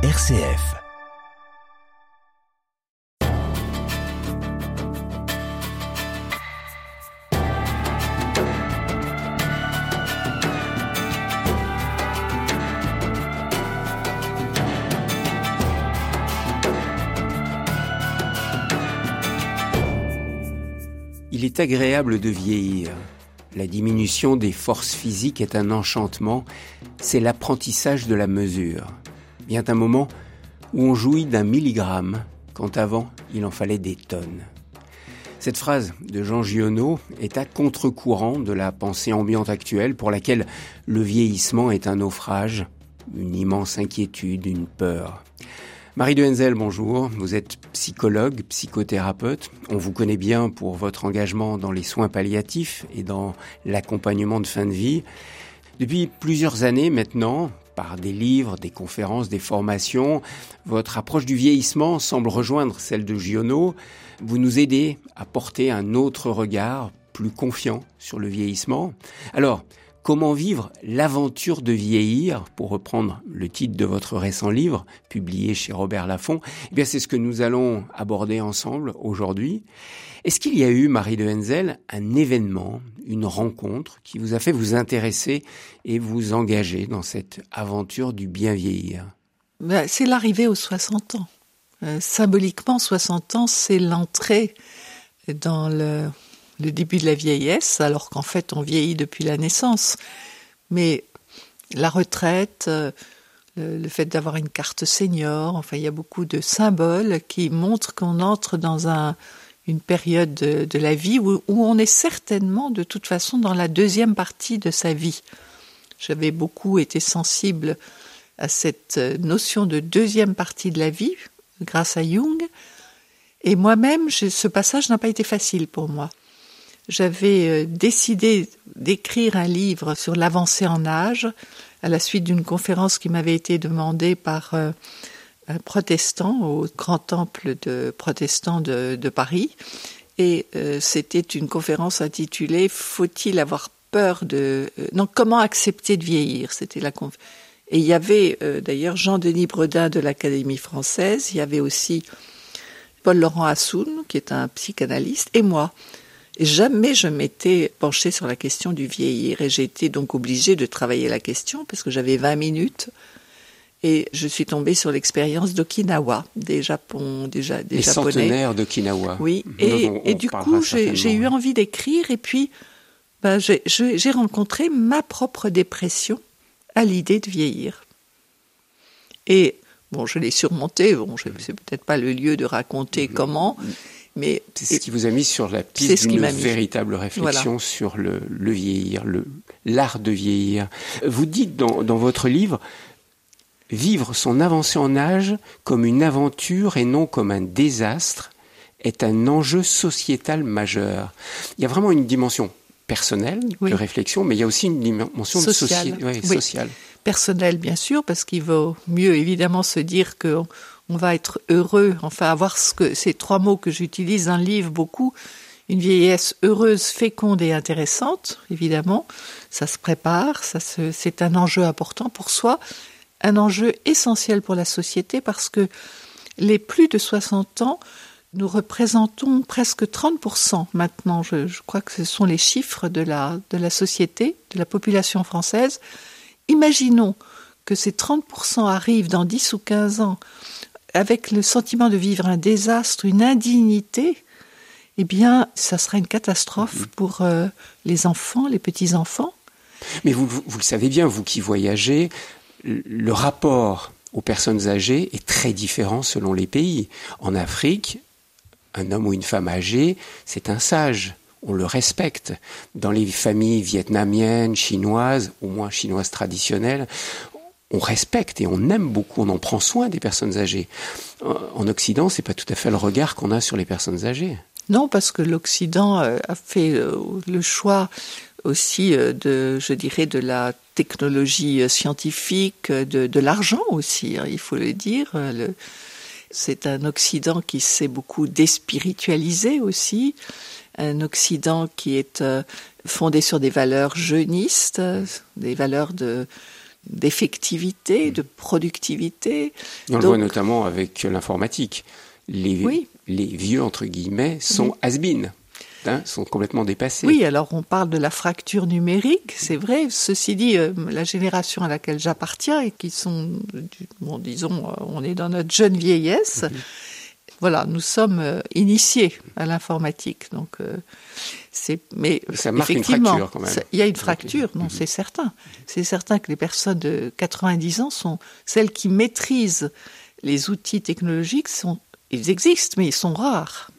RCF. Il est agréable de vieillir. La diminution des forces physiques est un enchantement, c'est l'apprentissage de la mesure. Vient un moment où on jouit d'un milligramme, quand avant il en fallait des tonnes. Cette phrase de Jean Giono est à contre-courant de la pensée ambiante actuelle pour laquelle le vieillissement est un naufrage, une immense inquiétude, une peur. Marie de Henzel, bonjour. Vous êtes psychologue, psychothérapeute. On vous connaît bien pour votre engagement dans les soins palliatifs et dans l'accompagnement de fin de vie. Depuis plusieurs années maintenant, par des livres, des conférences, des formations, votre approche du vieillissement semble rejoindre celle de Giono. Vous nous aidez à porter un autre regard, plus confiant sur le vieillissement. Alors, Comment vivre l'aventure de vieillir, pour reprendre le titre de votre récent livre, publié chez Robert Laffont, eh bien c'est ce que nous allons aborder ensemble aujourd'hui. Est-ce qu'il y a eu, Marie de Henzel, un événement, une rencontre qui vous a fait vous intéresser et vous engager dans cette aventure du bien vieillir? Ben, C'est l'arrivée aux 60 ans. Euh, symboliquement, 60 ans, c'est l'entrée dans le le début de la vieillesse, alors qu'en fait on vieillit depuis la naissance. Mais la retraite, euh, le, fait d'avoir une carte senior, enfin il y a beaucoup de symboles qui montrent qu'on entre dans un, une période de, la vie où, où, on est certainement de toute façon dans la deuxième partie de sa vie. J'avais beaucoup été sensible à cette notion de deuxième partie de la vie grâce à Jung. Et moi-même, ce passage n'a pas été facile pour moi j'avais euh, décidé d'écrire un livre sur l'avancée en âge à la suite d'une conférence qui m'avait été demandée par euh, un protestant au grand temple de protestants de, Paris. Et euh, c'était une conférence intitulée Faut-il avoir peur de... non, comment accepter de vieillir? C'était la Et il y avait d'ailleurs Jean-Denis Bredin de l'Académie française, il y avait aussi Paul-Laurent Assoun, qui est un psychanalyste, et moi jamais je m'étais penchée sur la question du vieillir et j'ai été donc obligée de travailler la question parce que j'avais 20 minutes et je suis tombée sur l'expérience d'Okinawa, des Japon, déjà des Les Japonais. centenaires d'Okinawa. Oui, et, et du coup j'ai eu envie d'écrire et puis ben, j'ai rencontré ma propre dépression à l'idée de vieillir. Et bon, je l'ai surmontée. Bon, c'est peut-être pas le lieu de raconter mm-hmm. comment. Mais c'est ce qui vous a mis sur la piste d'une véritable réflexion sur le, vieillir, l'art de vieillir. Vous dites dans, dans votre livre vivre son avancée en âge comme une aventure et non comme un désastre est un enjeu sociétal majeur. Il y a vraiment une dimension personnelle de réflexion, mais il y a aussi une dimension sociale. De sociale. Personnelle, bien sûr, parce qu'il vaut mieux évidemment se dire que on va être heureux, enfin avoir ce que ces trois mots que j'utilise dans le livre beaucoup, une vieillesse heureuse, féconde et intéressante, évidemment, ça se prépare, ça c'est un enjeu important pour soi, un enjeu essentiel pour la société parce que les plus de 60 ans, nous représentons presque 30% maintenant, je, crois que ce sont les chiffres de la, de la société, de la population française. Imaginons que ces 30% arrivent dans 10 ou 15 ans avec le sentiment de vivre un désastre, une indignité, eh bien, ça sera une catastrophe pour euh, les enfants, les petits-enfants. Mais vous, vous, le savez bien, vous qui voyagez, le rapport aux personnes âgées est très différent selon les pays. En Afrique, un homme ou une femme âgée, c'est un sage. On le respecte. Dans les familles vietnamiennes, chinoises, au moins chinoises traditionnelles, on respecte et on aime beaucoup, on en prend soin des personnes âgées. En Occident, c'est pas tout à fait le regard qu'on a sur les personnes âgées. Non, parce que l'Occident euh, a fait euh, le choix aussi euh, de, je dirais, de la technologie scientifique, de, l'argent aussi, hein, il faut le dire. c'est un Occident qui s'est beaucoup déspiritualisé aussi, un Occident qui est fondé sur des valeurs jeunistes, des valeurs de d'effectivité, de productivité. on le voit notamment avec l'informatique. Les, les vieux, entre guillemets, sont has-been. Hein, sont complètement dépassés. Oui, alors on parle de la fracture numérique, c'est vrai. Ceci dit, euh, la génération à laquelle j'appartiens et qui sont, bon, disons, euh, on est dans notre jeune vieillesse. Mhm. Voilà, nous sommes euh, initiés à l'informatique, donc. Mais ça marque une fracture quand même. Il y a une fracture, non, c'est certain. C'est certain que les personnes de 90 ans sont celles qui maîtrisent les outils technologiques. Sont, ils existent, mais ils sont rares.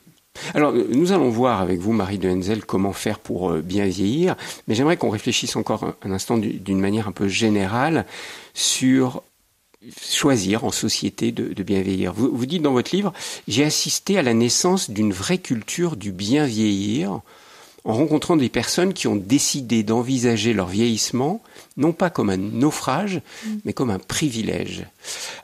Alors, nous allons voir avec vous, Marie de Henzel, comment faire pour euh, bien vieillir, mais j'aimerais qu'on réfléchisse encore un instant d'une manière un peu générale sur choisir en société de, bien vieillir. Vous, vous dites dans votre livre, j'ai assisté à la naissance d'une vraie culture du bien vieillir en rencontrant des personnes qui ont décidé d'envisager leur vieillissement non pas comme un naufrage, mm. mais comme un privilège.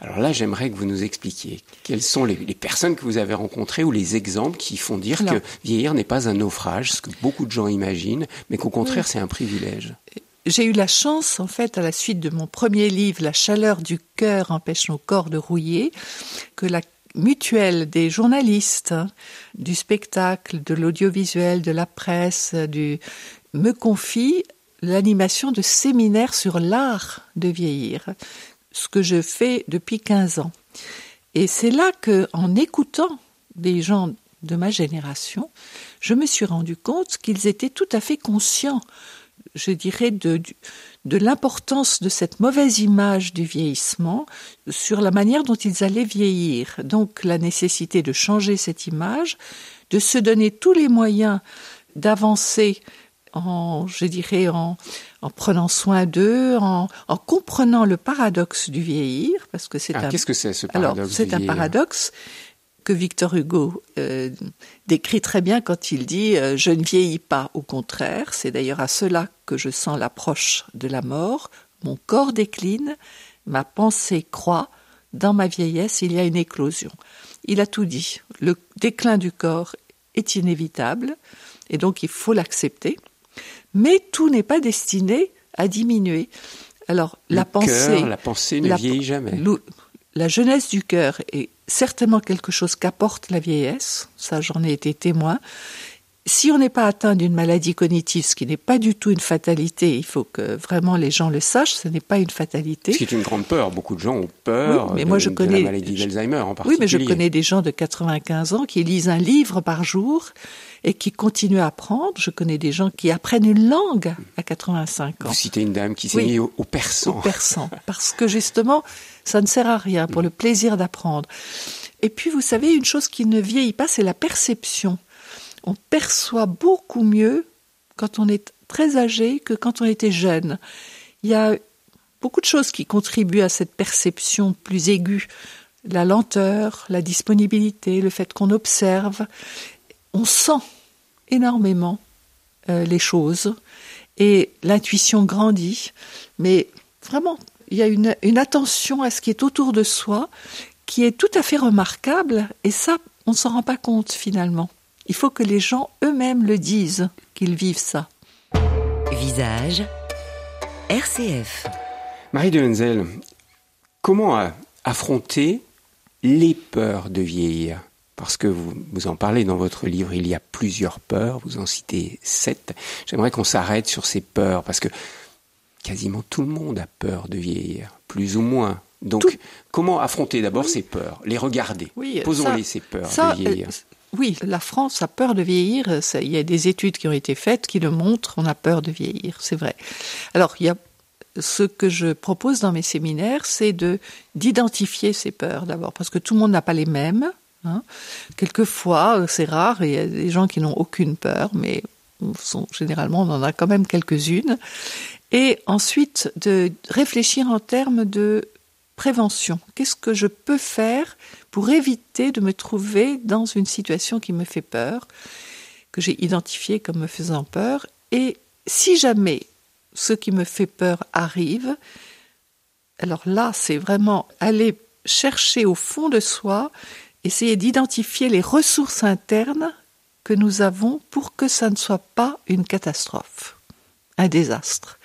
Alors là, j'aimerais que vous nous expliquiez quelles sont les, personnes que vous avez rencontrées ou les exemples qui font dire que vieillir n'est pas un naufrage, ce que beaucoup de gens imaginent, mais qu'au contraire, c'est un privilège. J'ai eu la chance, en fait, à la suite de mon premier livre, La chaleur du cœur empêche nos corps de rouiller, que la mutuelle des journalistes, du spectacle, de l'audiovisuel, de la presse, du, me confie l'animation de séminaires sur l'art de vieillir, ce que je fais depuis 15 ans. Et c'est là que, en écoutant des gens de ma génération, je me suis rendu compte qu'ils étaient tout à fait conscients, je dirais, de, de l'importance de cette mauvaise image du vieillissement sur la manière dont ils allaient vieillir. Donc la nécessité de changer cette image, de se donner tous les moyens d'avancer en, je dirais, en, en prenant soin d'eux, en, en, comprenant le paradoxe du vieillir, parce que c'est ah, un. Qu'est-ce que c'est ce paradoxe Alors, c'est un paradoxe que Victor Hugo euh, décrit très bien quand il dit euh, Je ne vieillis pas, au contraire, c'est d'ailleurs à cela que je sens l'approche de la mort, mon corps décline, ma pensée croît, dans ma vieillesse il y a une éclosion. Il a tout dit, le déclin du corps est inévitable, et donc il faut l'accepter, mais tout n'est pas destiné à diminuer. Alors la pensée, la pensée ne vieillit jamais. La jeunesse du cœur est certainement quelque chose qu'apporte la vieillesse, ça j'en ai été témoin. Si on n'est pas atteint d'une maladie cognitive, ce qui n'est pas du tout une fatalité, il faut que vraiment les gens le sachent, ce n'est pas une fatalité. Ce qui est une grande peur. Beaucoup de gens ont peur mais de, moi je connais, la maladie d'Alzheimer en particulier. Oui, mais je connais des gens de 95 ans qui lisent un livre par jour et qui continuent à apprendre. Je connais des gens qui apprennent une langue à 85 ans. Vous citez une dame qui s'est mise au, au persan. Au persan. Parce que justement, ça ne sert à rien pour le plaisir d'apprendre. Et puis, vous savez, une chose qui ne vieillit pas, c'est la perception. On perçoit beaucoup mieux quand on est très âgé que quand on était jeune. Il y a beaucoup de choses qui contribuent à cette perception plus aiguë. La lenteur, la disponibilité, le fait qu'on observe. On sent énormément euh, les choses et l'intuition grandit. Mais vraiment, il y a une, attention à ce qui est autour de soi qui est tout à fait remarquable et ça, on ne s'en rend pas compte finalement. Il faut que les gens eux-mêmes le disent, qu'ils vivent ça. Visage RCF. Marie de Henzel, comment affronter les peurs de vieillir? Parce que vous, vous en parlez dans votre livre, il y a plusieurs peurs, vous en citez sept. J'aimerais qu'on s'arrête sur ces peurs, parce que quasiment tout le monde a peur de vieillir, plus ou moins. Donc, comment affronter d'abord ces peurs Les regarder? Posons-les ces peurs de vieillir. Oui, la France a peur de vieillir. il y a des études qui ont été faites qui le montrent. On a peur de vieillir, c'est vrai. Alors, y a ce que je propose dans mes séminaires, c'est de d'identifier ces peurs d'abord, parce que tout le monde n'a pas les mêmes. Hein. Quelquefois, euh, c'est rare, il y a des gens qui n'ont aucune peur, mais généralement, on en a quand même quelques-unes et ensuite de réfléchir en termes de prévention. Qu'est-ce que je peux faire pour éviter de me trouver dans une situation qui me fait peur, que j'ai identifiée comme me faisant peur, et si jamais ce qui me fait peur arrive, alors là, c'est vraiment aller chercher au fond de soi, essayer d'identifier les ressources internes que nous avons pour que ça ne soit pas une catastrophe, un désastre.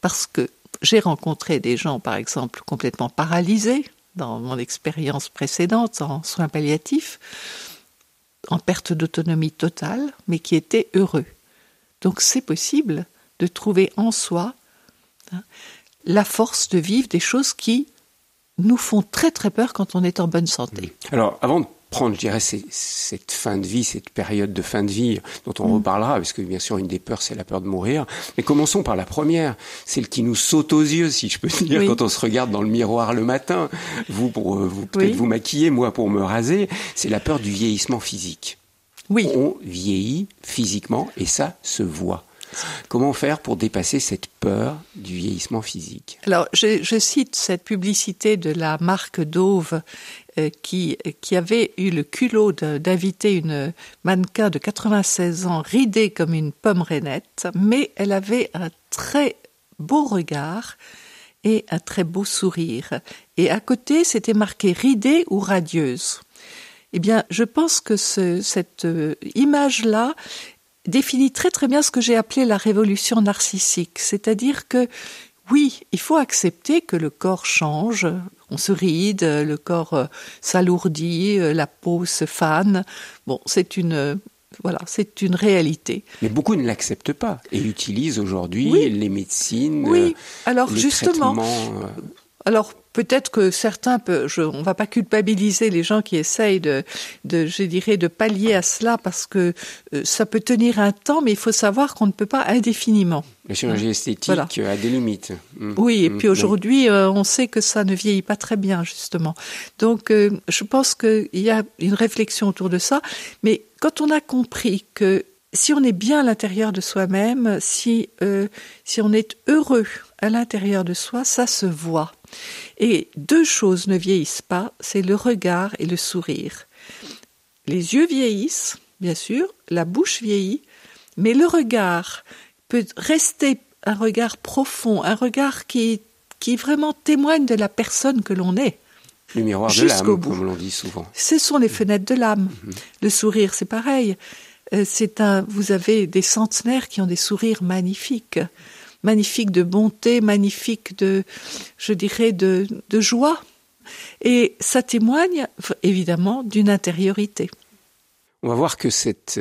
Parce que j'ai rencontré des gens, par exemple, complètement paralysés dans mon expérience précédente en soins palliatifs, en perte d'autonomie totale, mais qui étaient heureux. Donc c'est possible de trouver en soi hein, la force de vivre des choses qui nous font très très peur quand on est en bonne santé. Alors avant de prendre, je dirais, cette fin de vie, cette période de fin de vie dont on mm. reparlera, parce que bien sûr, une des peurs, c'est la peur de mourir. Mais commençons par la première, celle qui nous saute aux yeux, si je peux dire, quand on se regarde dans le miroir le matin. Vous, pour euh, vous, peut-être vous maquiller, moi, pour me raser. C'est la peur du vieillissement physique. Oui. On vieillit physiquement et ça se voit. Comment faire pour dépasser cette peur du vieillissement physique? Alors, je, cite cette publicité de la marque Dove euh, qui, qui avait eu le culot d'inviter une mannequin de 96 ans ridée comme une pomme rainette, mais elle avait un très beau regard et un très beau sourire. Et à côté, c'était marqué ridée ou radieuse. Eh bien, je pense que ce, cette euh, image-là définit très très bien ce que j'ai appelé la révolution narcissique, c'est-à-dire que oui, il faut accepter que le corps change, on se ride, le corps euh, s'alourdit, euh, la peau se fane. Bon, c'est une voilà, c'est une réalité. Mais beaucoup ne l'acceptent pas et utilisent aujourd'hui les médecines. Oui, alors justement. Alors peut-être que certains, je, on va pas culpabiliser les gens qui essayent de, de, je dirais, de pallier à cela parce que euh, ça peut tenir un temps, mais il faut savoir qu'on ne peut pas indéfiniment. La chirurgie hein? esthétique a des limites. Mmh. Oui, et mmh. puis aujourd'hui, euh, on sait que ça ne vieillit pas très bien, justement. Donc, euh, je pense qu'il y a une réflexion autour de ça. Mais quand on a compris que si on est bien à l'intérieur de soi-même, si, si on est heureux à l'intérieur de soi, ça se voit. Et deux choses ne vieillissent pas, c'est le regard et le sourire. Les yeux vieillissent, bien sûr, la bouche vieillit, mais le regard peut rester un regard profond, un regard qui, qui vraiment témoigne de la personne que l'on est. Le miroir de l'âme, comme l'on dit souvent. Ce sont les fenêtres de l'âme. Mhm. Le sourire, c'est pareil. Euh, c'est un, vous avez des centenaires qui ont des sourires magnifiques magnifique de bonté, magnifique de, je dirais, de, de joie. Et ça témoigne évidemment d'une intériorité. On va voir que cette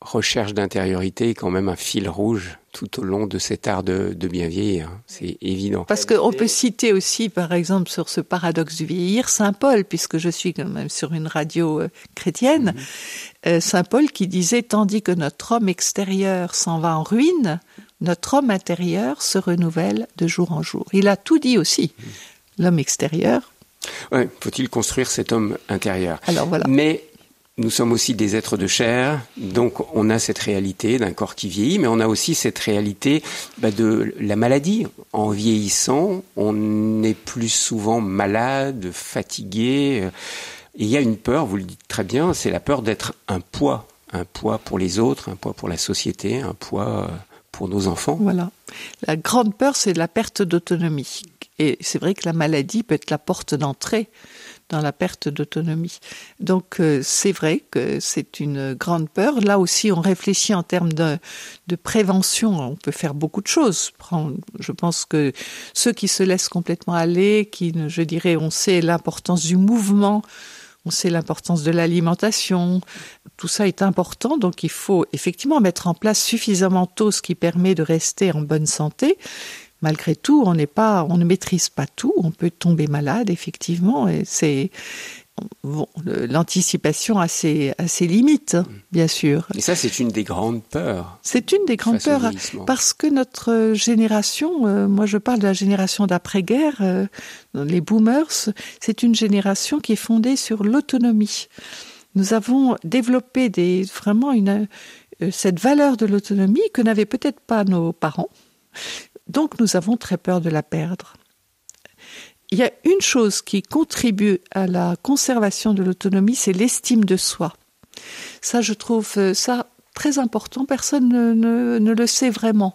recherche d'intériorité est quand même un fil rouge tout au long de cet art de, de bien vieillir, hein. c'est évident. Parce qu'on peut citer aussi, par exemple, sur ce paradoxe du vieillir, Saint Paul, puisque je suis quand même sur une radio euh, chrétienne, mhm. euh, Saint Paul qui disait, tandis que notre homme extérieur s'en va en ruine, notre homme intérieur se renouvelle de jour en jour. Il a tout dit aussi. L'homme extérieur. Ouais, faut-il construire cet homme intérieur? Alors voilà. Mais nous sommes aussi des êtres de chair, donc on a cette réalité d'un corps qui vieillit, mais on a aussi cette réalité bah, de la maladie. En vieillissant, on est plus souvent malade, fatigué. Et il y a une peur, vous le dites très bien, c'est la peur d'être un poids, un poids pour les autres, un poids pour la société, un poids pour nos enfants. Voilà. La grande peur, c'est la perte d'autonomie. Et c'est vrai que la maladie peut être la porte d'entrée dans la perte d'autonomie. Donc euh, c'est vrai que c'est une grande peur. Là aussi, on réfléchit en termes de, de, prévention. On peut faire beaucoup de choses. Je pense que ceux qui se laissent complètement aller, qui, je dirais, on sait l'importance du mouvement, on sait l'importance de l'alimentation. Tout ça est important, donc il faut effectivement mettre en place suffisamment tôt ce qui permet de rester en bonne santé. Malgré tout, on n'est pas, on ne maîtrise pas tout. On peut tomber malade, effectivement, et c'est bon, l'anticipation a ses, a ses limites, mm. bien sûr. Et ça, c'est une des grandes peurs. C'est une des grandes peurs parce que notre génération, euh, moi je parle de la génération d'après-guerre, euh, les boomers, c'est une génération qui est fondée sur l'autonomie. Nous avons développé des, vraiment une, euh, cette valeur de l'autonomie que n'avaient peut-être pas nos parents. Donc nous avons très peur de la perdre il y a une chose qui contribue à la conservation de l'autonomie, c'est l'estime de soi. Ça, je trouve euh, ça très important. Personne ne, le sait vraiment.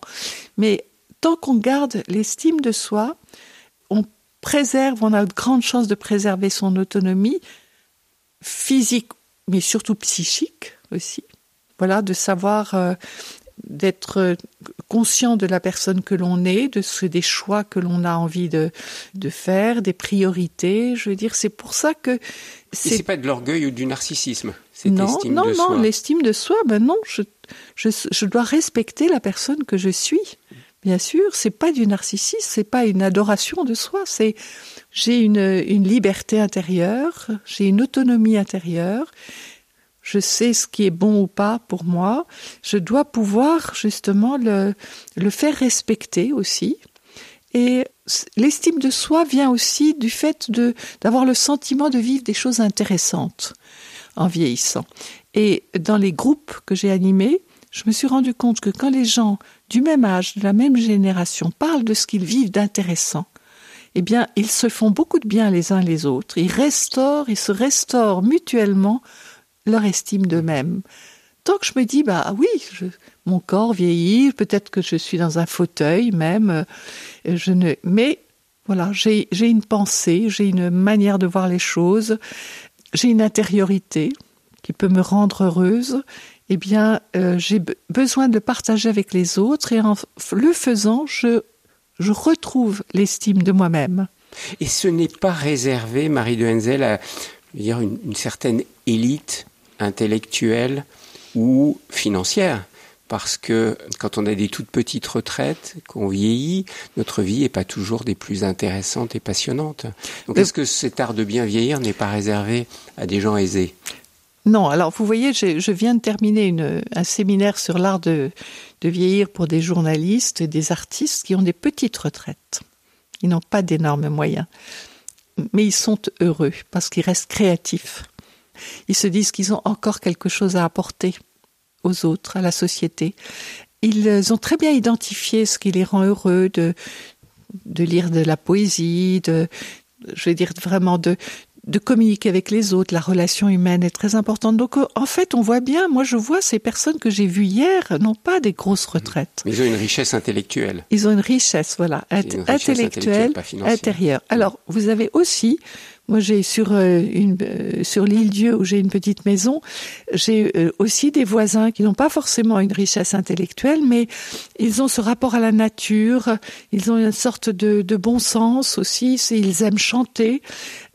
Mais tant qu'on garde l'estime de soi, on préserve, on a de grandes chances de préserver son autonomie physique, mais surtout psychique aussi. Voilà, de savoir euh, d'être conscient de la personne que l'on est, de ce des choix que l'on a envie de, de faire, des priorités. Je veux dire, c'est pour ça que c'est pas de l'orgueil ou du narcissisme. non, non, non, l'estime de soi, ben non, je, je, je dois respecter la personne que je suis. Bien sûr, c'est pas du narcissisme, c'est pas une adoration de soi, c'est j'ai une, une liberté intérieure, j'ai une autonomie intérieure, je sais ce qui est bon ou pas pour moi, je dois pouvoir justement le, le faire respecter aussi. Et l'estime de soi vient aussi du fait de d'avoir le sentiment de vivre des choses intéressantes en vieillissant. Et dans les groupes que j'ai animés, je me suis rendu compte que quand les gens du même âge, de la même génération, parlent de ce qu'ils vivent d'intéressant, eh bien, ils se font beaucoup de bien les uns les autres. Ils restaurent, ils se restaurent mutuellement leur estime d'eux-mêmes. Tant que je me dis, bah oui, mon corps vieillit, peut-être que je suis dans un fauteuil même, euh, je mais voilà, j'ai une pensée, j'ai une manière de voir les choses, j'ai une intériorité qui peut me rendre heureuse eh bien, euh, j'ai besoin de partager avec les autres et en le faisant, je, je retrouve l'estime de moi-même. Et ce n'est pas réservé, Marie de Henzel, à dire, une certaine élite intellectuelle ou financière parce que quand on a des toutes petites retraites, qu'on vieillit, notre vie n'est pas toujours des plus intéressantes et passionnantes. Donc est-ce que cet art de bien vieillir n'est pas réservé à des gens aisés? Non, alors vous voyez, je, viens de terminer une, un séminaire sur l'art de, de vieillir pour des journalistes et des artistes qui ont des petites retraites. Ils n'ont pas d'énormes moyens, mais ils sont heureux parce qu'ils restent créatifs. Ils se disent qu'ils ont encore quelque chose à apporter aux autres, à la société. Ils ont très bien identifié ce qui les rend heureux de, de lire de la poésie, de, je dire vraiment de, de communiquer avec les autres, la relation humaine est très importante. Donc euh, en fait, on voit bien, moi je vois ces personnes que j'ai vues hier n'ont pas des grosses retraites. Mais ils ont une richesse intellectuelle. Ils ont une richesse, voilà, intellectuelle, intérieure. Alors, vous avez aussi moi, j'ai sur euh, euh, sur l'île Dieu où j'ai une petite maison, j'ai euh, aussi des voisins qui n'ont pas forcément une richesse intellectuelle, mais ils ont ce rapport à la nature, ils ont une sorte de, de bon sens aussi, ils aiment chanter.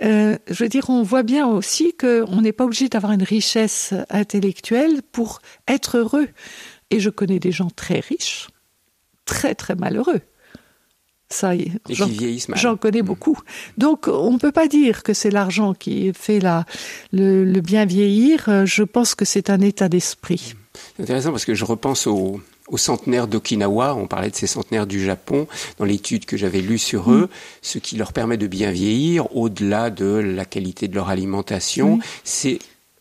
je veux dire, on voit bien aussi qu'on n'est pas obligé d'avoir une richesse intellectuelle pour être heureux. Et je connais des gens très riches, très très malheureux. Ça, j'en connais mm. beaucoup. Donc, on ne peut pas dire que c'est l'argent qui fait la, le, bien vieillir. Je pense que c'est un état d'esprit. C'est intéressant parce que je repense aux, centenaires d'Okinawa, on parlait de ces centenaires du Japon, dans l'étude que j'avais lue sur eux, ce qui leur permet de bien vieillir, au-delà de la qualité de leur alimentation, c'est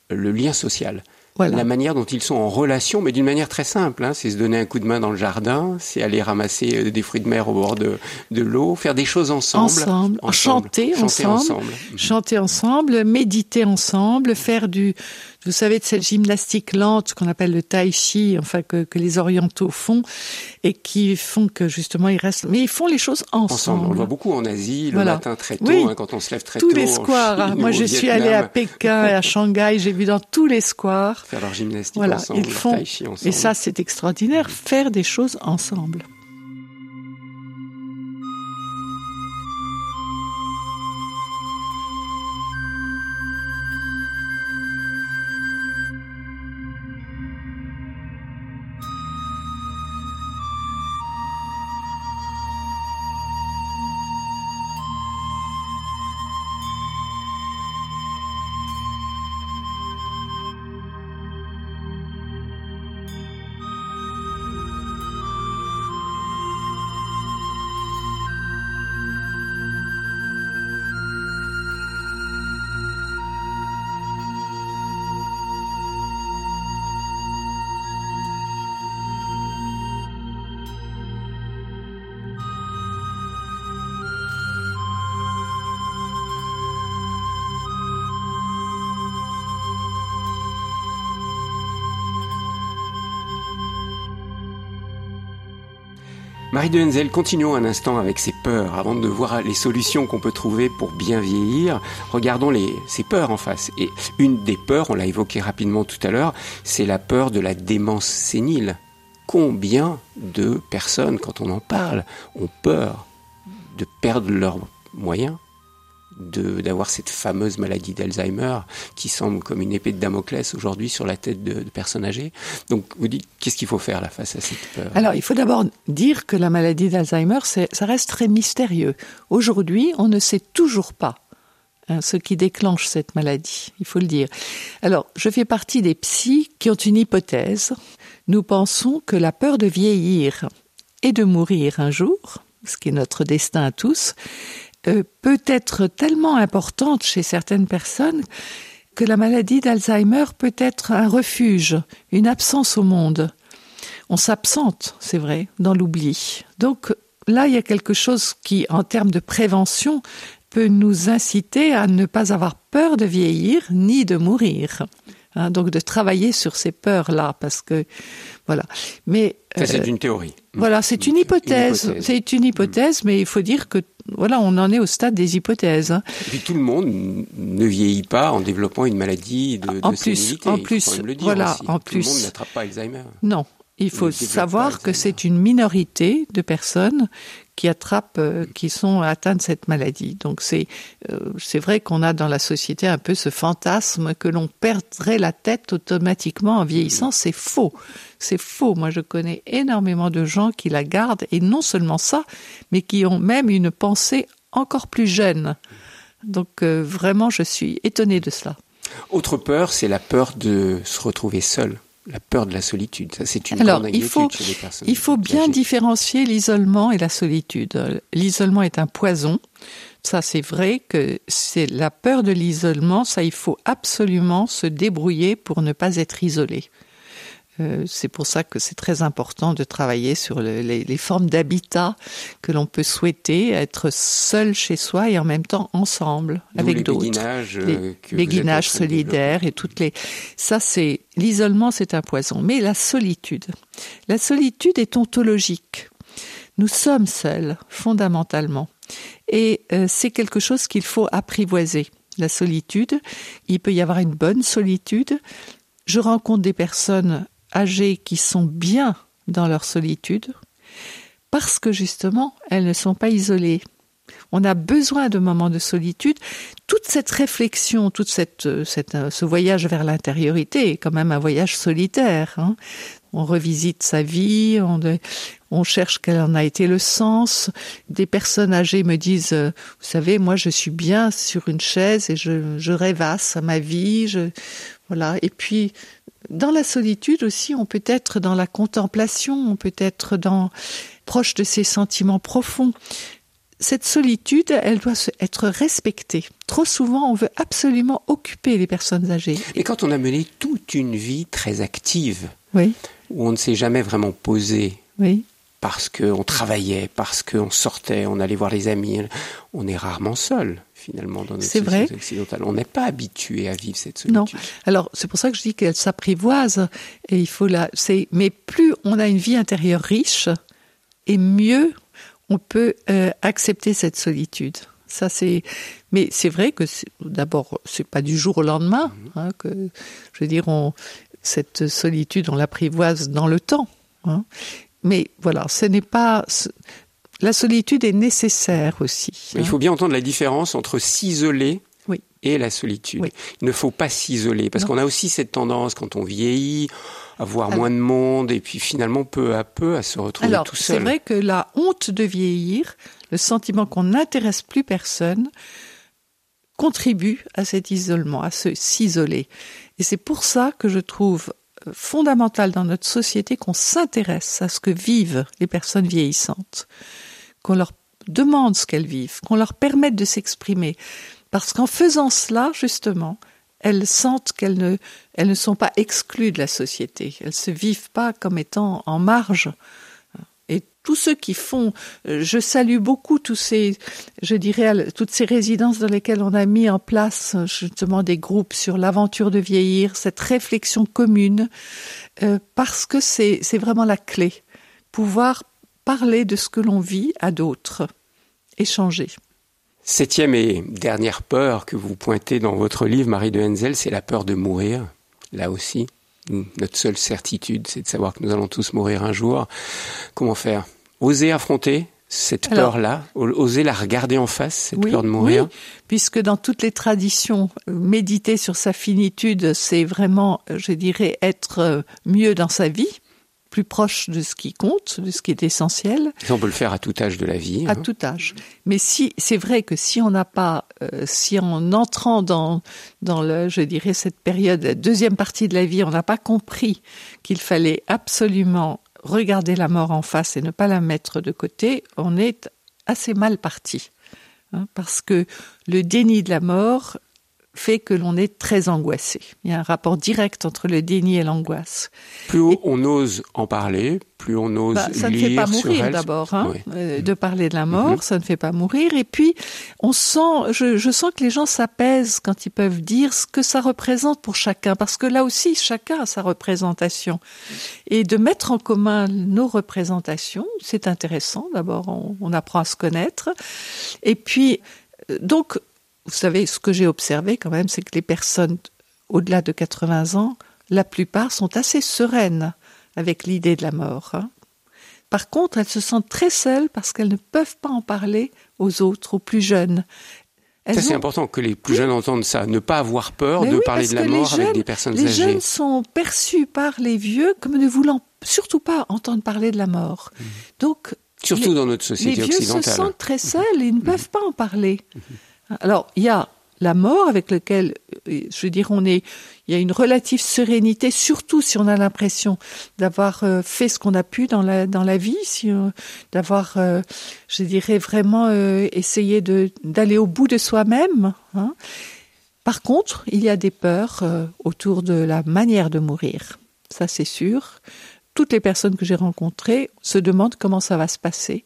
le lien social la manière dont ils sont en relation, mais d'une manière très simple. Hein. c'est se donner un coup de main dans le jardin, c'est aller ramasser euh, des fruits de mer au bord de, de l'eau, faire des choses ensemble. Ensemble, chanter, ensemble, chanter ensemble, méditer ensemble, faire du, vous savez, de cette gymnastique lente qu'on appelle le tai chi, enfin que, que, les orientaux font, et qui font que justement ils restent. Mais ils font les choses ensemble. ensemble. On le voit beaucoup en Asie, le matin très tôt, hein, quand on se lève très tous tôt. Tous les squares. Moi, je suis allée à Pékin et à Shanghai, j'ai vu dans tous les squares. Faire leur gymnastique voilà, ensemble, ils font, tai chi ensemble. Et ça, c'est extraordinaire, faire des choses ensemble. Marie de continuons un instant avec ces peurs avant de voir les solutions qu'on peut trouver pour bien vieillir. Regardons ces peurs en face. Et une des peurs, on l'a évoqué rapidement tout à l'heure, c'est la peur de la démence sénile. combien de personnes, quand on en parle, ont peur de perdre leurs moyens, d'avoir cette fameuse maladie d'Alzheimer qui semble comme une épée de Damoclès aujourd'hui sur la tête de, personnes âgées. Donc vous dites, qu'est-ce qu'il faut faire là face à cette peur? Alors il faut d'abord dire que la maladie d'Alzheimer, ça reste très mystérieux. Aujourd'hui, on ne sait toujours pas hein, ce qui déclenche cette maladie, il faut le dire. Alors, je fais partie des psys qui ont une hypothèse. Nous pensons que la peur de vieillir et de mourir un jour, ce qui est notre destin à tous, peut être tellement importante chez certaines personnes que la maladie d'Alzheimer peut être un refuge, une absence au monde. On s'absente, c'est vrai, dans l'oubli. Donc là, il y a quelque chose qui, en termes de prévention, peut nous inciter à ne pas avoir peur de vieillir ni de mourir. Hein, donc de travailler sur ces peurs-là, parce que voilà. Mais c'est euh, une théorie. Voilà, c'est une hypothèse. C'est une hypothèse, mais il faut dire que voilà, on en est au stade des hypothèses. Hein. Et puis tout le monde ne vieillit pas en développant une maladie de, en plus, En plus, voilà, en plus. Tout le monde n'attrape pas Alzheimer. Non, il faut savoir que c'est une minorité de personnes qui attrapent, euh, qui sont atteintes de cette maladie. Donc c'est euh, c'est vrai qu'on a dans la société un peu ce fantasme que l'on perdrait la tête automatiquement en vieillissant. C'est faux. C'est faux. Moi, je connais énormément de gens qui la gardent et non seulement ça, mais qui ont même une pensée encore plus jeune. Donc euh, vraiment, je suis étonnée de cela. Autre peur, c'est la peur de se retrouver seul la peur de la solitude. Ça, c'est une Alors, il faut, chez les personnes. Il faut bien différencier l'isolement et la solitude. L'isolement est un poison. Ça, c'est vrai que c'est la peur de l'isolement. Ça, il faut absolument se débrouiller pour ne pas être isolé. Euh, c'est pour ça que c'est très important de travailler sur les, formes d'habitat que l'on peut souhaiter, être seul chez soi et en même temps ensemble avec d'autres. Les béguinages euh, solidaires et toutes les. Ça, c'est l'isolement, c'est un poison. Mais la solitude, la solitude est ontologique. Nous sommes seuls, fondamentalement, et euh, c'est quelque chose qu'il faut apprivoiser. La solitude, il peut y avoir une bonne solitude. Je rencontre des personnes âgées qui sont bien dans leur solitude, parce que justement, elles ne sont pas isolées. On a besoin de moments de solitude. Toute cette réflexion, toute cette, euh, euh, ce voyage vers l'intériorité est quand même un voyage solitaire. Hein. On revisite sa vie, on, cherche quel en a été le sens. Des personnes âgées me disent, euh, vous savez, moi je suis bien sur une chaise et je, rêvasse à ma vie. Voilà. Et puis dans la solitude aussi, on peut être dans la contemplation, on peut être dans proche de ses sentiments profonds. Cette solitude, elle doit être respectée. Trop souvent, on veut absolument occuper les personnes âgées. Et quand on a mené toute une vie très active, oui. où on ne s'est jamais vraiment posé, oui. parce qu'on travaillait, parce qu'on sortait, on allait voir les amis, on est rarement seul finalement dans notre société occidentale. On n'est pas habitué à vivre cette solitude. Non. Alors c'est pour ça que je dis qu'elle s'apprivoise et il faut la. C'est mais plus on a une vie intérieure riche et mieux on peut euh, accepter cette solitude. Ça c'est. Mais c'est vrai que d'abord c'est pas du jour au lendemain mhm. hein, que je veux dire on cette solitude on l'apprivoise dans le temps. Hein. Mais voilà, ce n'est pas la solitude est nécessaire aussi. Il faut bien entendre la différence entre s'isoler et la solitude. Il ne faut pas s'isoler parce qu'on a aussi cette tendance quand on vieillit à voir moins de monde et puis finalement peu à peu à se retrouver tout seul. C'est vrai que la honte de vieillir, le sentiment qu'on n'intéresse plus personne, contribue à cet isolement, à se s'isoler. Et c'est pour ça que je trouve fondamental dans notre société qu'on s'intéresse à ce que vivent les personnes vieillissantes qu'on leur demande ce qu'elles vivent, qu'on leur permette de s'exprimer. Parce qu'en faisant cela, justement, elles sentent qu'elles ne, elles ne sont pas exclues de la société. Elles se vivent pas comme étant en marge. Et tous ceux qui font, je salue beaucoup tous ces, je dirais, toutes ces résidences dans lesquelles on a mis en place justement des groupes sur l'aventure de vieillir, cette réflexion commune, euh, parce que c'est vraiment la clé. Pouvoir parler de ce que l'on vit à d'autres, échanger. Septième et dernière peur que vous pointez dans votre livre, Marie de Henzel, c'est la peur de mourir, là aussi. Notre seule certitude, c'est de savoir que nous allons tous mourir un jour. Comment faire? Oser affronter cette peur-là, oser la regarder en face, cette peur de mourir? Oui, puisque dans toutes les traditions, euh, méditer sur sa finitude, c'est vraiment, euh, je dirais, être euh, mieux dans sa vie, plus proche de ce qui compte, de ce qui est essentiel. on peut le faire à tout âge de la vie. À hein. tout âge. Mais si c'est vrai que si on n'a pas, si en entrant dans dans le, je dirais cette période, la deuxième partie de la vie, on n'a pas compris qu'il fallait absolument regarder la mort en face et ne pas la mettre de côté, on est assez mal parti. Hein, parce que le déni de la mort fait que l'on est très angoissé. Il y a un rapport direct entre le déni et l'angoisse. Plus on ose en parler, plus on ose bah, ça ne fait pas mourir d'abord, hein, euh, de parler de la mort, mhm. ça ne fait pas mourir. Et puis, on sent, je, je sens que les gens s'apaisent quand ils peuvent dire ce que ça représente pour chacun, parce que là aussi, chacun a sa représentation. Et de mettre en commun nos représentations, c'est intéressant. D'abord, on, on apprend à se connaître. Et puis, euh, donc, vous savez, ce que j'ai observé quand même, c'est que les personnes au-delà de 80 ans, la plupart sont assez sereines avec l'idée de la mort. Hein. Par contre, elles se sentent très seules parce qu'elles ne peuvent pas en parler aux autres, aux plus jeunes. ça, c'est important que les plus jeunes entendent ça, ne pas avoir peur de parler de la mort avec des personnes âgées. Les jeunes sont perçus par les vieux comme ne voulant surtout pas entendre parler de la mort. Mmh. Donc, surtout dans notre société occidentale. Les vieux se sentent très seuls et ils ne mmh. peuvent pas en parler. Alors, il y a la mort avec laquelle, euh, je veux dire, on est, il y a une relative sérénité, surtout si on a l'impression d'avoir euh, fait ce qu'on a pu dans la dans la vie, si, euh, d'avoir, je dirais vraiment essayé de d'aller au bout de soi-même. Hein. Par contre, il y a des peurs autour de la manière de mourir. Ça, c'est sûr. Toutes les personnes que j'ai rencontrées se demandent comment ça va se passer.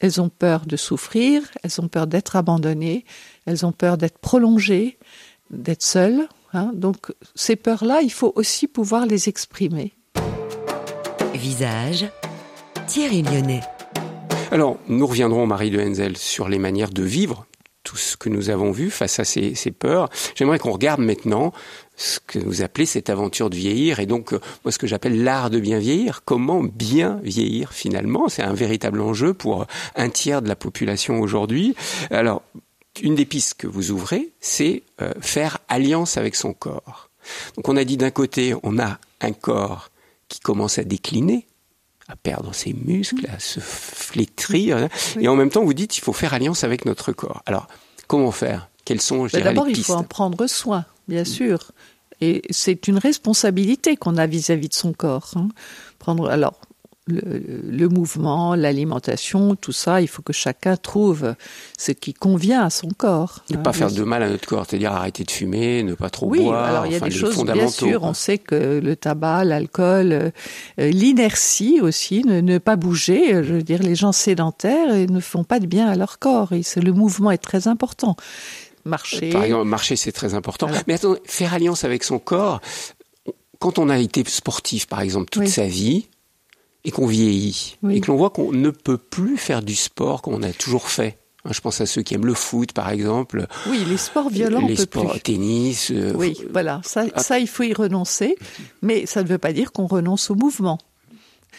Elles ont peur de souffrir, elles ont peur d'être abandonnées, elles ont peur d'être prolongées, d'être seules. Hein. Donc ces peurs-là, il faut aussi pouvoir les exprimer. Visage, Thierry Lyonnais. Alors, nous reviendrons, Marie de Henzel, sur les manières de vivre tout ce que nous avons vu face à ces, ces peurs. J'aimerais qu'on regarde maintenant ce que vous appelez cette aventure de vieillir et donc euh, moi ce que j'appelle l'art de bien vieillir. Comment bien vieillir finalement C'est un véritable enjeu pour un tiers de la population aujourd'hui. Alors une des pistes que vous ouvrez, c'est euh, faire alliance avec son corps. Donc on a dit d'un côté, on a un corps qui commence à décliner, à perdre ses muscles, à se flétrir, et en même temps vous dites il faut faire alliance avec notre corps. Alors comment faire? Quelles sont je D'abord il faut en prendre soin, bien sûr. Et c'est une responsabilité qu'on a vis-à-vis de son corps. Hein. Prendre alors le, mouvement, l'alimentation, tout ça, il faut que chacun trouve ce qui convient à son corps. Ne pas hein, faire de mal à notre corps, c'est-à-dire arrêter de fumer, ne pas trop boire. Oui, alors il y a des choses, bien sûr, on sait que le tabac, l'alcool, euh, l'inertie aussi, ne, pas bouger, je veux dire, les gens sédentaires ne font pas de bien à leur corps. Et le mouvement est très important marcher. Par exemple, marcher, c'est très important. Mais attends, faire alliance avec son corps, quand on a été sportif, par exemple, toute sa vie, et qu'on vieillit, et que l'on voit qu'on ne peut plus faire du sport qu'on a toujours fait. Hein, je pense à ceux qui aiment le foot, par exemple. Oui, les sports violents, les sports tennis. Euh, oui, voilà, ça, ah. ça, il faut y renoncer, mais ça ne veut pas dire qu'on renonce au mouvement.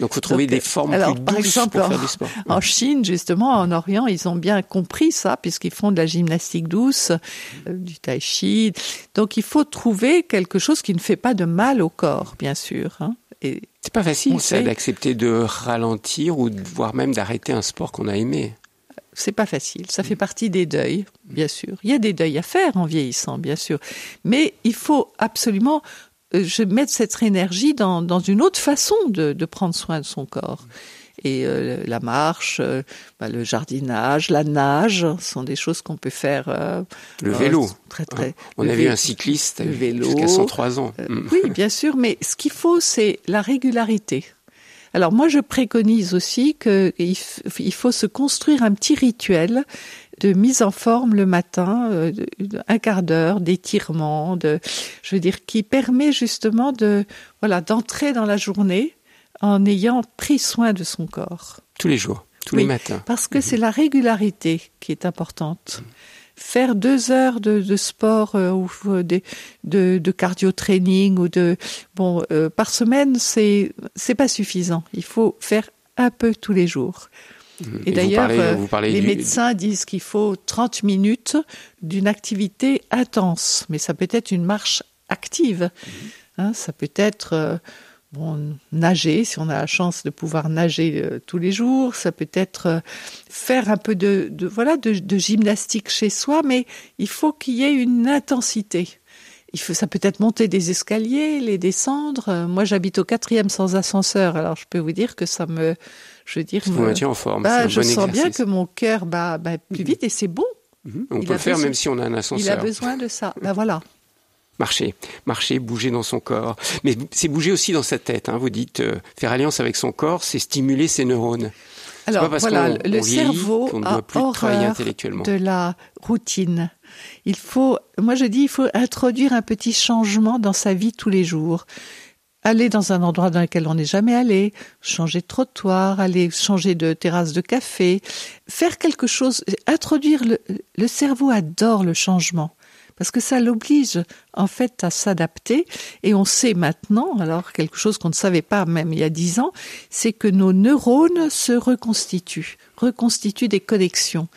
Donc, il faut trouver des formes alors, plus par exemple, pour faire du sport. En Chine, justement, en Orient, ils ont bien compris ça, puisqu'ils font de la gymnastique douce, euh, du tai chi. Donc, il faut trouver quelque chose qui ne fait pas de mal au corps, bien sûr. Hein. Et c'est pas facile, ça, d'accepter de ralentir ou voire même d'arrêter un sport qu'on a aimé. C'est pas facile. Ça fait partie des deuils, bien sûr. Il y a des deuils à faire en vieillissant, bien sûr. Mais il faut absolument je mettre cette énergie dans, dans une autre façon de, de, prendre soin de son corps. Et euh, la marche, euh, bah, le jardinage, la nage sont des choses qu'on peut faire. le vélo. Très, très, hein. On a vu un cycliste jusqu'à 103 ans. Mm. oui, bien sûr, mais ce qu'il faut, c'est la régularité. Alors moi, je préconise aussi qu'il faut se construire un petit rituel de mise en forme le matin, euh, un quart d'heure d'étirement, de, je veux dire, qui permet justement de, voilà, d'entrer dans la journée en ayant pris soin de son corps. Tous les jours, tous les matins. Parce que c'est la régularité qui est importante. faire deux heures de, de sport euh, ou euh, de, de, de cardio training ou de bon euh, par semaine, c'est c'est pas suffisant. Il faut faire un peu tous les jours. Et, d'ailleurs, euh, les du- médecins disent qu'il faut 30 minutes d'une activité intense, mais ça peut être une marche active. Hein, ça peut être euh, bon, nager, si on a la chance de pouvoir nager euh, tous les jours. Ça peut être euh, faire un peu de, de voilà de, de gymnastique chez soi, mais il faut qu'il y ait une intensité. Il faut, ça peut être monter des escaliers, les descendre. Euh, Moi, j'habite au quatrième sans ascenseur, alors je peux vous dire que ça me, je veux dire, me- en forme. bah, je bon sens bien que mon cœur bat, bat plus vite et c'est bon. Mhm. On il peut le faire besoin- même si on a un Il a ascenseur. besoin de ça. Ben voilà. Marcher, marcher, bouger dans son corps. Mais c'est bouger aussi dans sa tête. Hein. Vous dites euh, faire alliance avec son corps, c'est stimuler ses neurones. Alors pas parce voilà, le on cerveau ne a doit plus travailler horreur intellectuellement. de la routine. Il faut, moi je dis, il faut introduire un petit changement dans sa vie tous les jours. Aller dans un endroit dans lequel on n'est jamais allé, changer de trottoir, aller changer de terrasse de café, faire quelque chose, introduire le, le cerveau adore le changement parce que ça l'oblige en fait à s'adapter et on sait maintenant, alors quelque chose qu'on ne savait pas même il y a dix ans, c'est que nos neurones se reconstituent, reconstituent des connexions.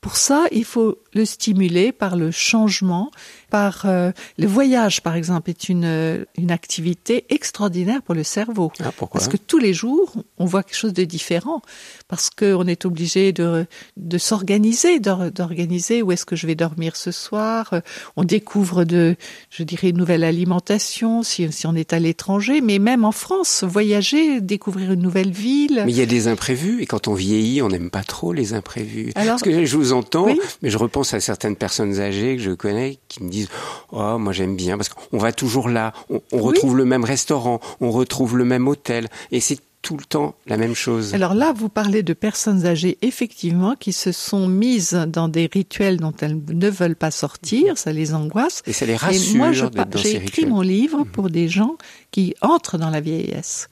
Pour ça, il faut le stimuler par le changement, par euh, le voyage, par exemple, est une, euh, une activité extraordinaire pour le cerveau. Ah, pourquoi? Parce que tous les jours, on voit quelque chose de différent. Parce qu'on est obligé de, de s'organiser, d'or- d'organiser où est-ce que je vais dormir ce soir. Euh, On découvre de, je dirais, une nouvelle alimentation si, si on est à l'étranger. Mais même en France, voyager, découvrir une nouvelle ville. Mais il y a des imprévus et quand on vieillit, on n'aime pas trop les imprévus. Alors- Parce que je vous entends, Oui. mais je repense à certaines personnes âgées que je connais qui me disent "Oh, moi j'aime bien parce qu'on va toujours là, on, on Oui. retrouve le même restaurant, on retrouve le même hôtel et c'est tout le temps la même chose." Alors là, vous parlez de personnes âgées, effectivement, qui se sont mises dans des rituels dont elles ne veulent pas sortir, ça les angoisse. Et ça les Et rassure moi, pa- dans j'ai écrit rituels. mon livre pour des gens qui entrent dans la vieillesse.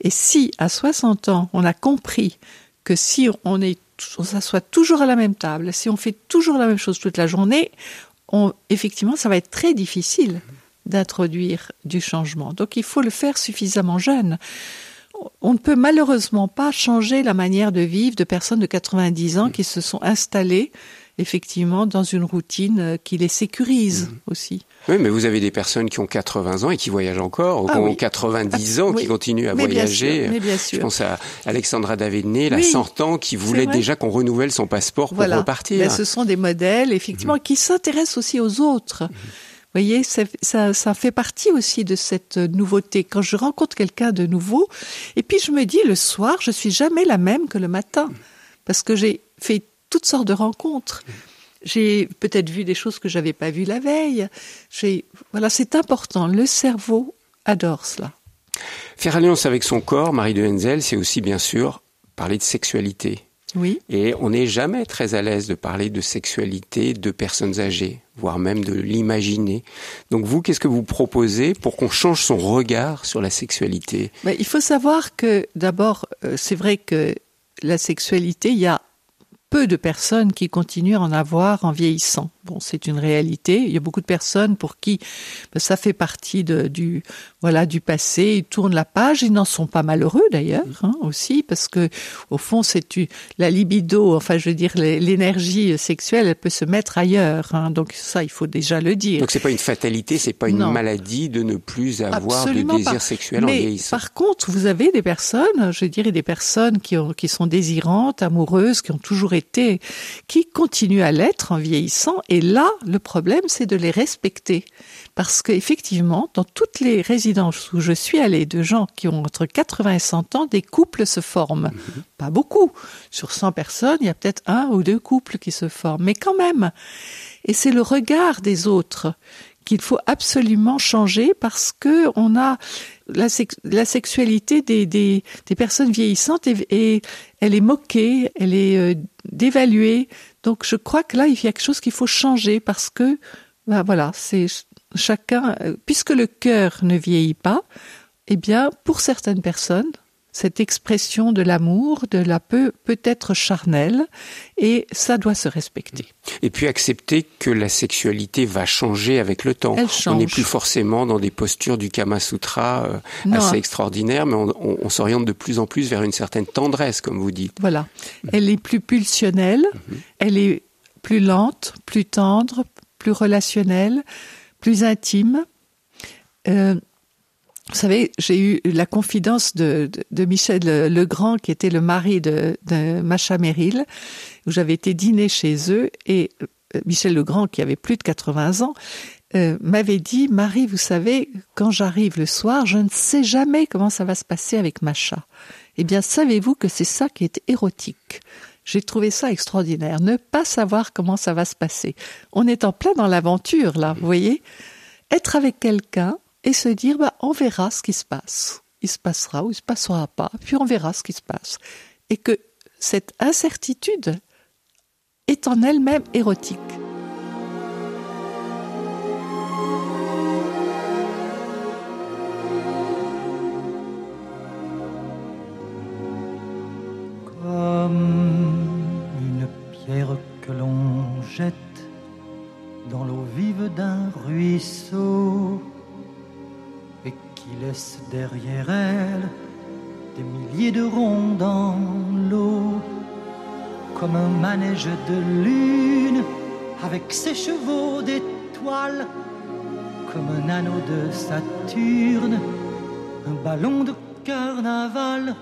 Et si, à 60 ans, on a compris que si on est, on s'assoit toujours à la même table, si on fait toujours la même chose toute la journée, on, effectivement, ça va être très difficile d'introduire du changement. Donc, il faut le faire suffisamment jeune. On ne peut malheureusement pas changer la manière de vivre de personnes de 90 ans qui se sont installées effectivement dans une routine euh, qui les sécurise aussi. Oui, mais vous avez des personnes qui ont 80 ans et qui voyagent encore, ou Ah qui ont oui. 90 ans, Oui. qui continuent à Mais bien voyager. sûr, mais bien Je sûr. pense à Alexandra Davidney, la Oui, 100 ans, qui voulait déjà qu'on renouvelle son passeport pour Voilà. repartir. Ben, ce sont des modèles, effectivement, qui s'intéressent aussi aux autres. Vous voyez, ça, ça, ça fait partie aussi de cette nouveauté. Quand je rencontre quelqu'un de nouveau, et puis je me dis, le soir, je suis jamais la même que le matin, parce que j'ai fait toutes sortes de rencontres. J'ai peut-être vu des choses que j'avais pas vues la veille. J'ai, voilà, c'est important. Le cerveau adore cela. Faire alliance avec son corps, Marie de Henzel, c'est aussi bien sûr parler de sexualité. Oui. Et on n'est jamais très à l'aise de parler de sexualité de personnes âgées, voire même de l'imaginer. Donc vous, qu'est-ce que vous proposez pour qu'on change son regard sur la sexualité? Mais il faut savoir que d'abord, euh, c'est vrai que la sexualité, il y a peu de personnes qui continuent à en avoir en vieillissant. Bon, c'est une réalité. Il y a beaucoup de personnes pour qui ben, ça fait partie de, du voilà du passé. Ils tournent la page. Ils n'en sont pas malheureux d'ailleurs hein, aussi parce que au fond, c'est la libido. Enfin, je veux dire, l'énergie sexuelle, elle peut se mettre ailleurs. hein. donc ça, il faut déjà le dire. Donc c'est pas une fatalité, c'est pas une Non. maladie de ne plus avoir Absolument de désir pas. sexuel en vieillissant. par contre, vous avez des personnes, je dirais des personnes qui, ont, qui sont désirantes, amoureuses, qui ont toujours été, qui continuent à l'être en vieillissant. Et là, le problème, c'est de les respecter. Parce qu'effectivement, dans toutes les résidences où je suis allée de gens qui ont entre 80 et 100 ans, des couples se forment. Pas beaucoup. Sur 100 personnes, il y a peut-être un ou deux couples qui se forment. Mais quand même. Et c'est le regard des autres qu'il faut absolument changer parce que on a la, sex- la sexualité des, des, des personnes vieillissantes et, et elle est moquée, elle est euh, dévaluée. Donc je crois que là il y a quelque chose qu'il faut changer parce que ben voilà c'est ch- chacun euh, puisque le cœur ne vieillit pas, eh bien pour certaines personnes cette expression de l'amour, de la peu peut être charnelle, et ça doit se respecter. Et puis accepter que la sexualité va changer avec le temps. Elle change. On n'est plus forcément dans des postures du Kama Sutra euh, assez extraordinaires, mais on, on- on s'oriente de plus en plus vers une certaine tendresse, comme vous dites. Voilà. Elle est plus pulsionnelle, elle est plus lente, plus tendre, plus relationnelle, plus intime. Euh, vous savez, j'ai eu la confidence de, de, de Michel Legrand, qui était le mari de, de Macha Merrill, où j'avais été dîner chez eux, et euh, Michel Legrand, qui avait plus de 80 ans, euh, m'avait dit, Marie, vous savez, quand j'arrive le soir, je ne sais jamais comment ça va se passer avec Macha. Eh bien, savez-vous que c'est ça qui est érotique? J'ai trouvé ça extraordinaire, ne pas savoir comment ça va se passer. On est en plein dans l'aventure, là, vous voyez Être avec quelqu'un et se dire, bah, on verra ce qui se passe. Il se passera ou il se passera pas, puis on verra ce qui se passe. Et que cette incertitude est en elle-même érotique. Derrière elle des milliers de ronds dans l'eau, comme un manège de lune avec ses chevaux d'étoiles, comme un anneau de Saturne, un ballon de carnaval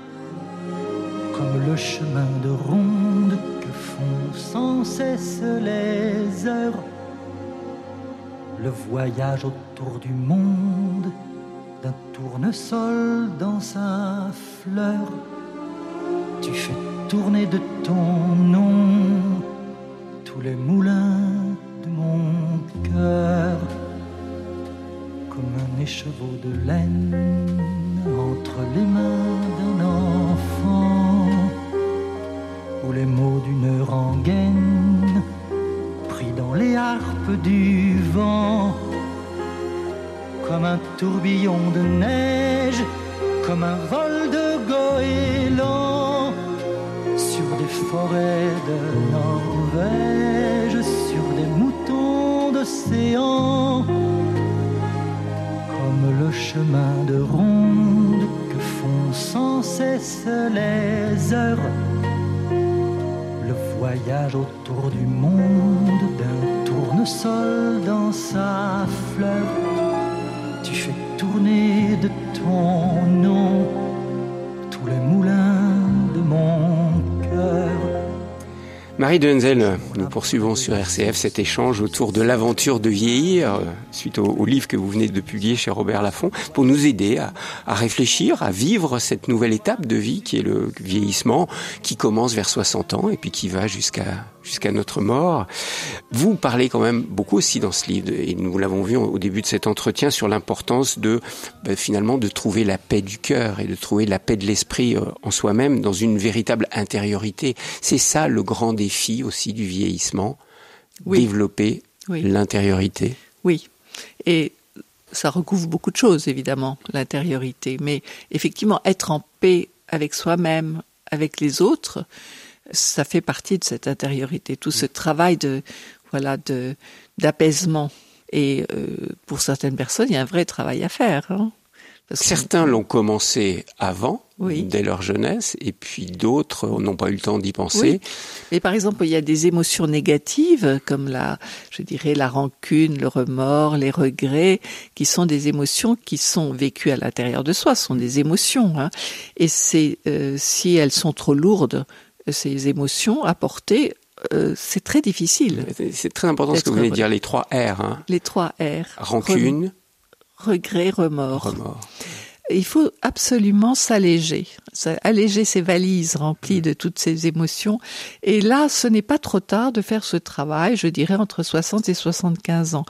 comme le chemin de ronde que font sans cesse les heures. Le voyage autour du monde d'un tournesol dans sa fleur. Tu fais tourner de ton nom tous les moulins de mon cœur. Comme un écheveau de laine entre les mains d'un enfant ou les mots d'une rengaine pris dans les harpes du vent comme un tourbillon de neige comme un vol de goéland sur des forêts de Norvège sur des moutons d'océan comme le chemin de ronde que font sans cesse les heures. Le voyage autour du monde d'un tournesol dans sa fleur. De ton nom Marie de Henzel, nous poursuivons sur RCF cet échange autour de l'aventure de vieillir, euh, suite au, livre que vous venez de publier chez Robert Laffont, pour nous aider à, à, réfléchir, à vivre cette nouvelle étape de vie qui est le vieillissement, qui commence vers 60 ans et puis qui va jusqu'à jusqu'à notre mort. Vous parlez quand même beaucoup aussi dans ce livre, et nous l'avons vu au début de cet entretien, sur l'importance de ben, finalement de trouver la paix du cœur et de trouver la paix de l'esprit euh, en soi-même dans une véritable intériorité. C'est ça le grand défi aussi du vieillissement, oui. développer oui. l'intériorité. Oui, et ça recouvre beaucoup de choses évidemment, l'intériorité, mais effectivement être en paix avec soi-même, avec les autres, ça fait partie de cette intériorité, tout ce travail de voilà de d'apaisement. Et euh, pour certaines personnes, il y a un vrai travail à faire. Hein, Certains l'ont commencé avant, oui. dès leur jeunesse, et puis d'autres n'ont pas eu le temps d'y penser. Oui. Mais par exemple, il y a des émotions négatives, comme la, je dirais, la rancune, le remords, les regrets, qui sont des émotions qui sont vécues à l'intérieur de soi, sont des émotions. Hein. Et c'est euh, si elles sont trop lourdes, ces émotions à porter, euh, c'est très difficile. C'est très important ce que vous venez de dire, les trois R. Hein. Les trois R. Rancune. Regret, remords. remords. Il faut absolument s'alléger, alléger ses valises remplies de toutes ces émotions. Et là, ce n'est pas trop tard de faire ce travail, je dirais entre 60 et 75 ans.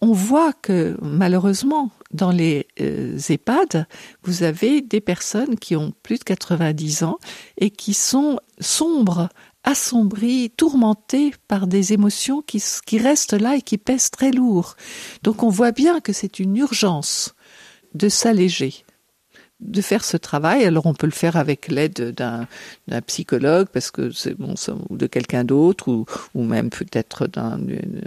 On voit que malheureusement, dans les euh, EHPAD, vous avez des personnes qui ont plus de 90 ans et qui sont sombres, assombries, tourmentées par des émotions qui, qui restent là et qui pèsent très lourd. Donc on voit bien que c'est une urgence de s'alléger. de faire ce travail. Alors on peut le faire avec l'aide d'un d'un psychologue parce que c'est bon ou de quelqu'un d'autre ou ou même peut-être d'un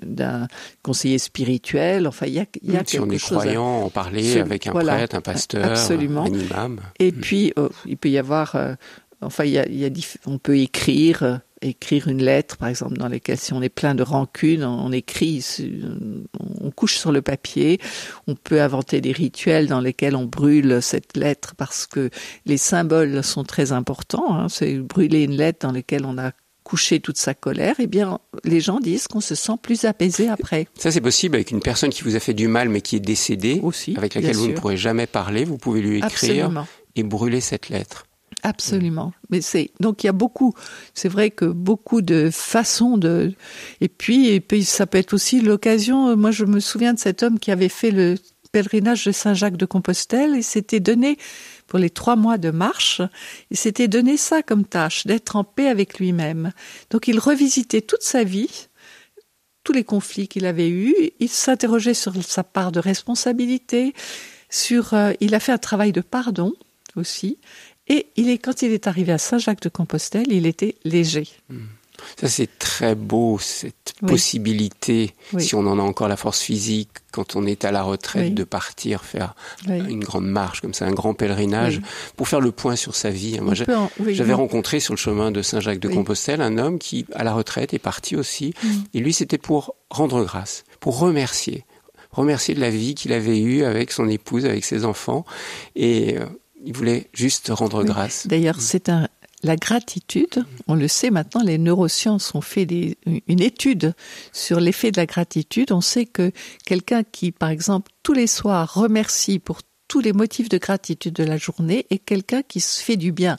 d'un conseiller spirituel. Enfin il y a il y a si quelque on est chose. à- croyant, en parler Ce- avec un voilà, prêtre, un pasteur, absolument. un imam. Et puis, euh, il peut y avoir, euh, enfin, il y a, y on peut écrire, euh, écrire une lettre, par exemple, dans laquelle si on est plein de rancune, on écrit, on couche sur le papier. On peut inventer des rituels dans lesquels on brûle cette lettre parce que les symboles sont très importants. hein. C'est brûler une lettre dans laquelle on a couché toute sa colère. Eh bien, les gens disent qu'on se sent plus apaisé après Ça, c'est possible avec une personne qui vous a fait du mal mais qui est décédée, aussi. avec laquelle vous ne pourrez jamais parler. Vous pouvez lui écrire Absolument. et brûler cette lettre. Absolument. Mais c'est donc il y a beaucoup. C'est vrai que beaucoup de façons de. Et puis et puis ça peut être aussi l'occasion. Moi je me souviens de cet homme qui avait fait le pèlerinage de Saint-Jacques de Compostelle et s'était donné pour les trois mois de marche, il s'était donné ça comme tâche d'être en paix avec lui-même. Donc il revisitait toute sa vie, tous les conflits qu'il avait eus. Il s'interrogeait sur sa part de responsabilité. Sur, euh, il a fait un travail de pardon aussi. Et il est, quand il est arrivé à Saint-Jacques-de-Compostelle, il était léger. Ça, c'est très beau, cette Oui. possibilité, Oui. si on en a encore la force physique, quand on est à la retraite, Oui. de partir faire une grande marche, comme ça, un grand pèlerinage, pour faire le point sur sa vie. Moi, J'avais rencontré sur le chemin de Saint-Jacques-de-Compostelle un homme qui, à la retraite, est parti aussi. Mm. Et lui, c'était pour rendre grâce, pour remercier. Remercier de la vie qu'il avait eue avec son épouse, avec ses enfants. Et euh, il voulait juste rendre Oui. grâce. D'ailleurs, c'est un, la gratitude. On le sait maintenant, les neurosciences ont fait des, une étude sur l'effet de la gratitude. On sait que quelqu'un qui, par exemple, tous les soirs remercie pour tous les motifs de gratitude de la journée est quelqu'un qui se fait du bien,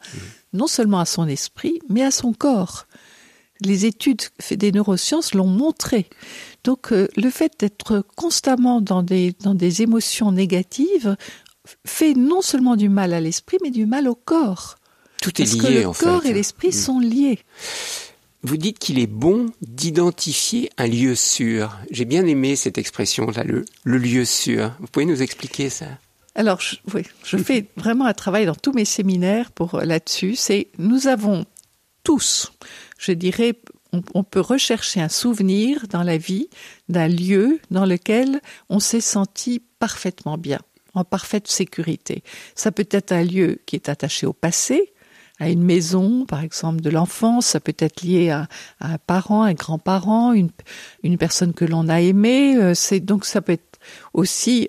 non seulement à son esprit, mais à son corps. Les études des neurosciences l'ont montré. Donc, euh, le fait d'être constamment dans des, dans des émotions négatives fait non seulement du mal à l'esprit, mais du mal au corps. Tout est Parce lié, que le en corps fait. et l'esprit Mm. sont liés. Vous dites qu'il est bon d'identifier un lieu sûr. J'ai bien aimé cette expression-là, le, le lieu sûr. Vous pouvez nous expliquer ça? Alors, je, oui, je fais vraiment un travail dans tous mes séminaires pour euh, là-dessus. C'est nous avons tous, je dirais, on, on peut rechercher un souvenir dans la vie d'un lieu dans lequel on s'est senti parfaitement bien, en parfaite sécurité. Ça peut être un lieu qui est attaché au passé, à une maison, par exemple, de l'enfance. Ça peut être lié à, à un parent, un grand-parent, une, une personne que l'on a aimée. Euh, C'est donc ça peut être aussi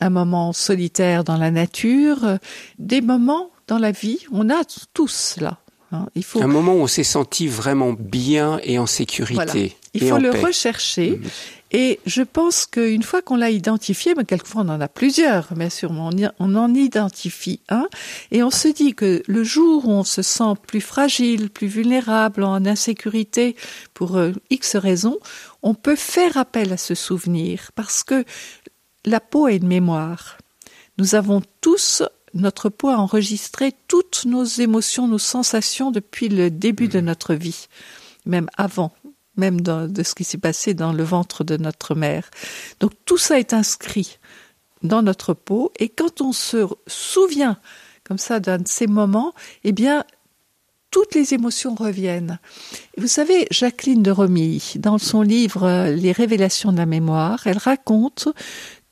un moment solitaire dans la nature, des moments dans la vie. On a tous cela. hein. Il faut Un moment où on s'est senti vraiment bien et en sécurité. Voilà. Il et faut le paix. rechercher. Mhm. Et je pense qu'une fois qu'on l'a identifié, mais quelquefois on en a plusieurs, bien sûr, mais on, en identifie un, et on se dit que le jour où on se sent plus fragile, plus vulnérable, en insécurité, pour euh, X raisons, on peut faire appel à ce souvenir, parce que la peau a une mémoire. Nous avons tous, notre peau a enregistré toutes nos émotions, nos sensations depuis le début de notre vie, même avant, même de ce qui s'est passé dans le ventre de notre mère. Donc tout ça est inscrit dans notre peau et quand on se souvient comme ça d'un de ces moments, eh bien toutes les émotions reviennent. Vous savez, Jacqueline de Romilly, dans son livre euh, Les révélations de la mémoire, elle raconte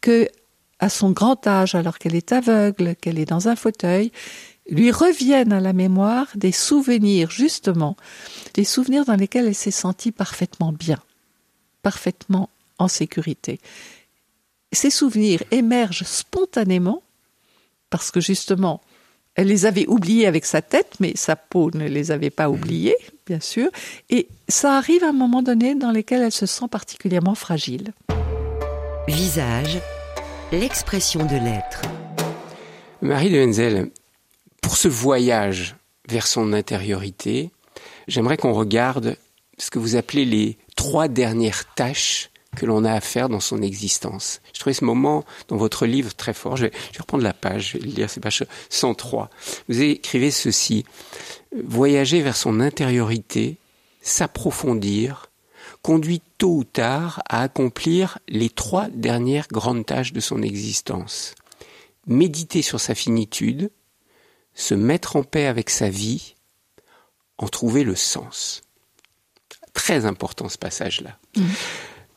que à son grand âge, alors qu'elle est aveugle, qu'elle est dans un fauteuil, lui reviennent à la mémoire des souvenirs, justement, des souvenirs dans lesquels elle s'est sentie parfaitement bien, parfaitement en sécurité. Ces souvenirs émergent spontanément parce que justement, elle les avait oubliés avec sa tête, mais sa peau ne les avait pas oubliés, bien sûr. Et ça arrive à un moment donné dans lequel elle se sent particulièrement fragile. Visage, l'expression de l'être. Marie de Henzel, pour ce voyage vers son intériorité, j'aimerais qu'on regarde ce que vous appelez les trois dernières tâches que l'on a à faire dans son existence. Je trouvais ce moment dans votre livre très fort. Je vais, je reprendre la page, je vais lire, c'est page 103. Vous écrivez ceci. Voyager vers son intériorité, s'approfondir, conduit tôt ou tard à accomplir les trois dernières grandes tâches de son existence. méditer sur sa finitude, se mettre en paix avec sa vie, en trouver le sens. Très important ce passage-là. Mmh.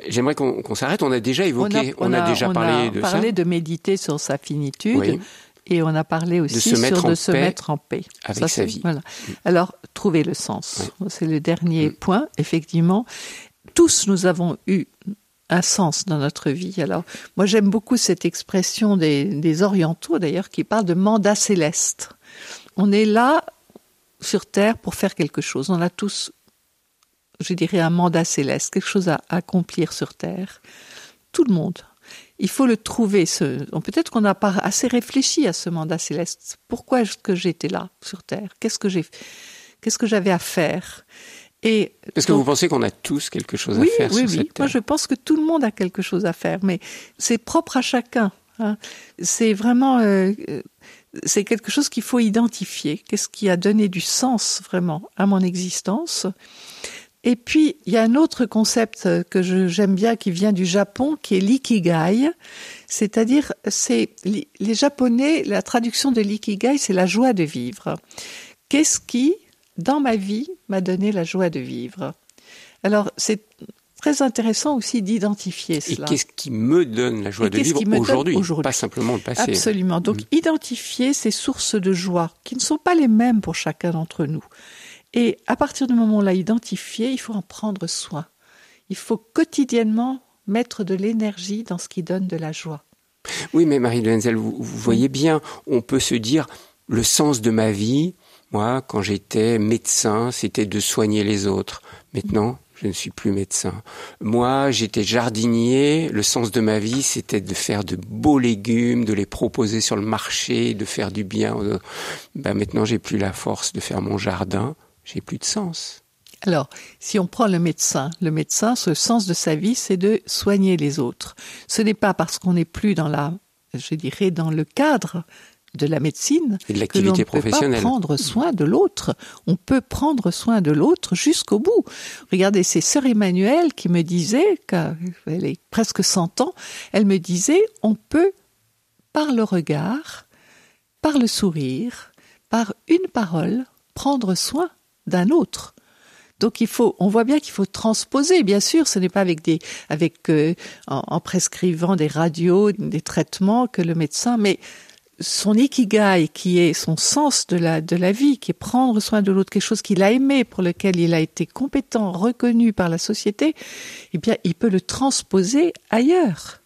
J'aimerais qu'on s'arrête. On a déjà évoqué, on a, déjà parlé de ça. parlé de méditer sur sa finitude. Et on a parlé aussi de se mettre, sur de se mettre en paix avec sa vie. Voilà. Alors, trouver le sens. C'est le dernier mm. point. Effectivement, tous nous avons eu un sens dans notre vie. Alors, moi, j'aime beaucoup cette expression des, des orientaux, d'ailleurs, qui parle de mandat céleste. On est là sur Terre pour faire quelque chose. On a tous je dirais, un mandat céleste, quelque chose à accomplir sur Terre. Tout le monde. Il faut le trouver. Ce... Peut-être qu'on n'a pas assez réfléchi à ce mandat céleste. Pourquoi est-ce que j'étais là sur Terre? Qu'est-ce que j'ai, qu'est-ce que j'avais à faire? Et Est-ce que vous pensez qu'on a tous quelque chose à faire oui, sur oui. cette Moi, je pense que tout le monde a quelque chose à faire, mais c'est propre à chacun. Hein. C'est vraiment, euh, c'est quelque chose qu'il faut identifier. Qu'est-ce qui a donné du sens vraiment à mon existence? Et puis, il y a un autre concept que j'aime bien qui vient du Japon, qui est l'ikigai. C'est-à-dire, c'est les Japonais, la traduction de l'ikigai, c'est la joie de vivre. Qu'est-ce qui, dans ma vie, m'a donné la joie de vivre? Alors, c'est très intéressant aussi d'identifier cela. Et qu'est-ce qui me donne la joie de vivre aujourd'hui, pas simplement le passé Absolument. Donc, mm. identifier ces sources de joie qui ne sont pas les mêmes pour chacun d'entre nous. Et à partir du moment où on l'a identifié, il faut en prendre soin. Il faut quotidiennement mettre de l'énergie dans ce qui donne de la joie. Oui, mais Marie Lenzel, vous, vous voyez bien, on peut se dire le sens de ma vie, moi, quand j'étais médecin, c'était de soigner les autres. Maintenant, je ne suis plus médecin. Moi, j'étais jardinier. Le sens de ma vie, c'était de faire de beaux légumes, de les proposer sur le marché, de faire du bien. Ben, maintenant, j'ai plus la force de faire mon jardin j'ai plus de sens. Alors, si on prend le médecin, le médecin, ce sens de sa vie, c'est de soigner les autres. Ce n'est pas parce qu'on n'est plus dans la, je dirais, dans le cadre de la médecine et de l'activité professionnelle. Peut pas prendre soin de l'autre. On peut prendre soin de l'autre jusqu'au bout. Regardez, c'est sœur Emmanuelle qui me disait, elle est presque 100 ans, elle me disait, on peut, par le regard, par le sourire, par une parole, prendre soin d'un autre. Donc il faut, on voit bien qu'il faut transposer. Bien sûr, ce n'est pas avec des, avec euh, en, prescrivant des radios, des traitements que le médecin, mais son ikigai, qui est son sens de la de la vie, qui est prendre soin de l'autre, quelque chose qu'il a aimé, pour lequel il a été compétent, reconnu par la société, eh bien, il peut le transposer ailleurs.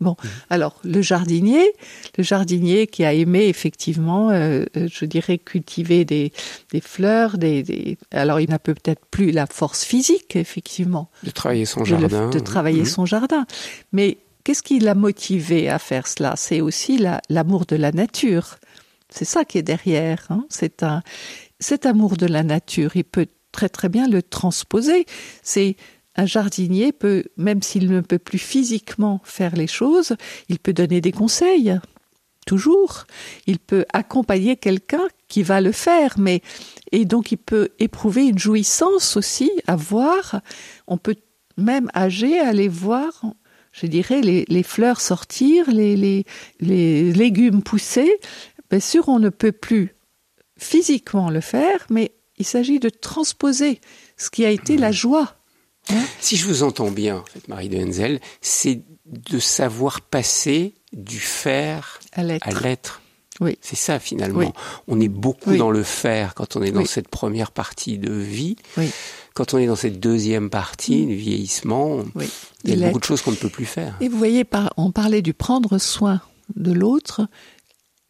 Bon, mhm. alors le jardinier, le jardinier qui a aimé effectivement, euh, euh, je dirais, cultiver des, des fleurs, des, des, alors il n'a peut-être plus la force physique, effectivement, de travailler son jardin, de travailler mhm. son jardin, mais qu'est-ce qui l'a motivé à faire cela? C'est aussi l'amour de la nature. C'est ça qui est derrière. Hein. C'est un cet amour de la nature. Il peut très très bien le transposer. C'est un jardinier peut, même s'il ne peut plus physiquement faire les choses, il peut donner des conseils, toujours. Il peut accompagner quelqu'un qui va le faire, mais et donc il peut éprouver une jouissance aussi à voir. On peut même âgé aller voir, je dirais, les, fleurs sortir, les, les, les légumes pousser. Bien sûr, on ne peut plus physiquement le faire, mais il s'agit de transposer ce qui a été la joie Hein si je vous entends bien, Marie de Henzel, c'est de savoir passer du faire à l'être. Oui. C'est ça finalement. On est beaucoup dans le faire quand on est dans cette première partie de vie. Quand on est dans cette deuxième partie, du vieillissement, il y a beaucoup de choses qu'on ne peut plus faire. Et vous voyez, on parlait du prendre soin de l'autre.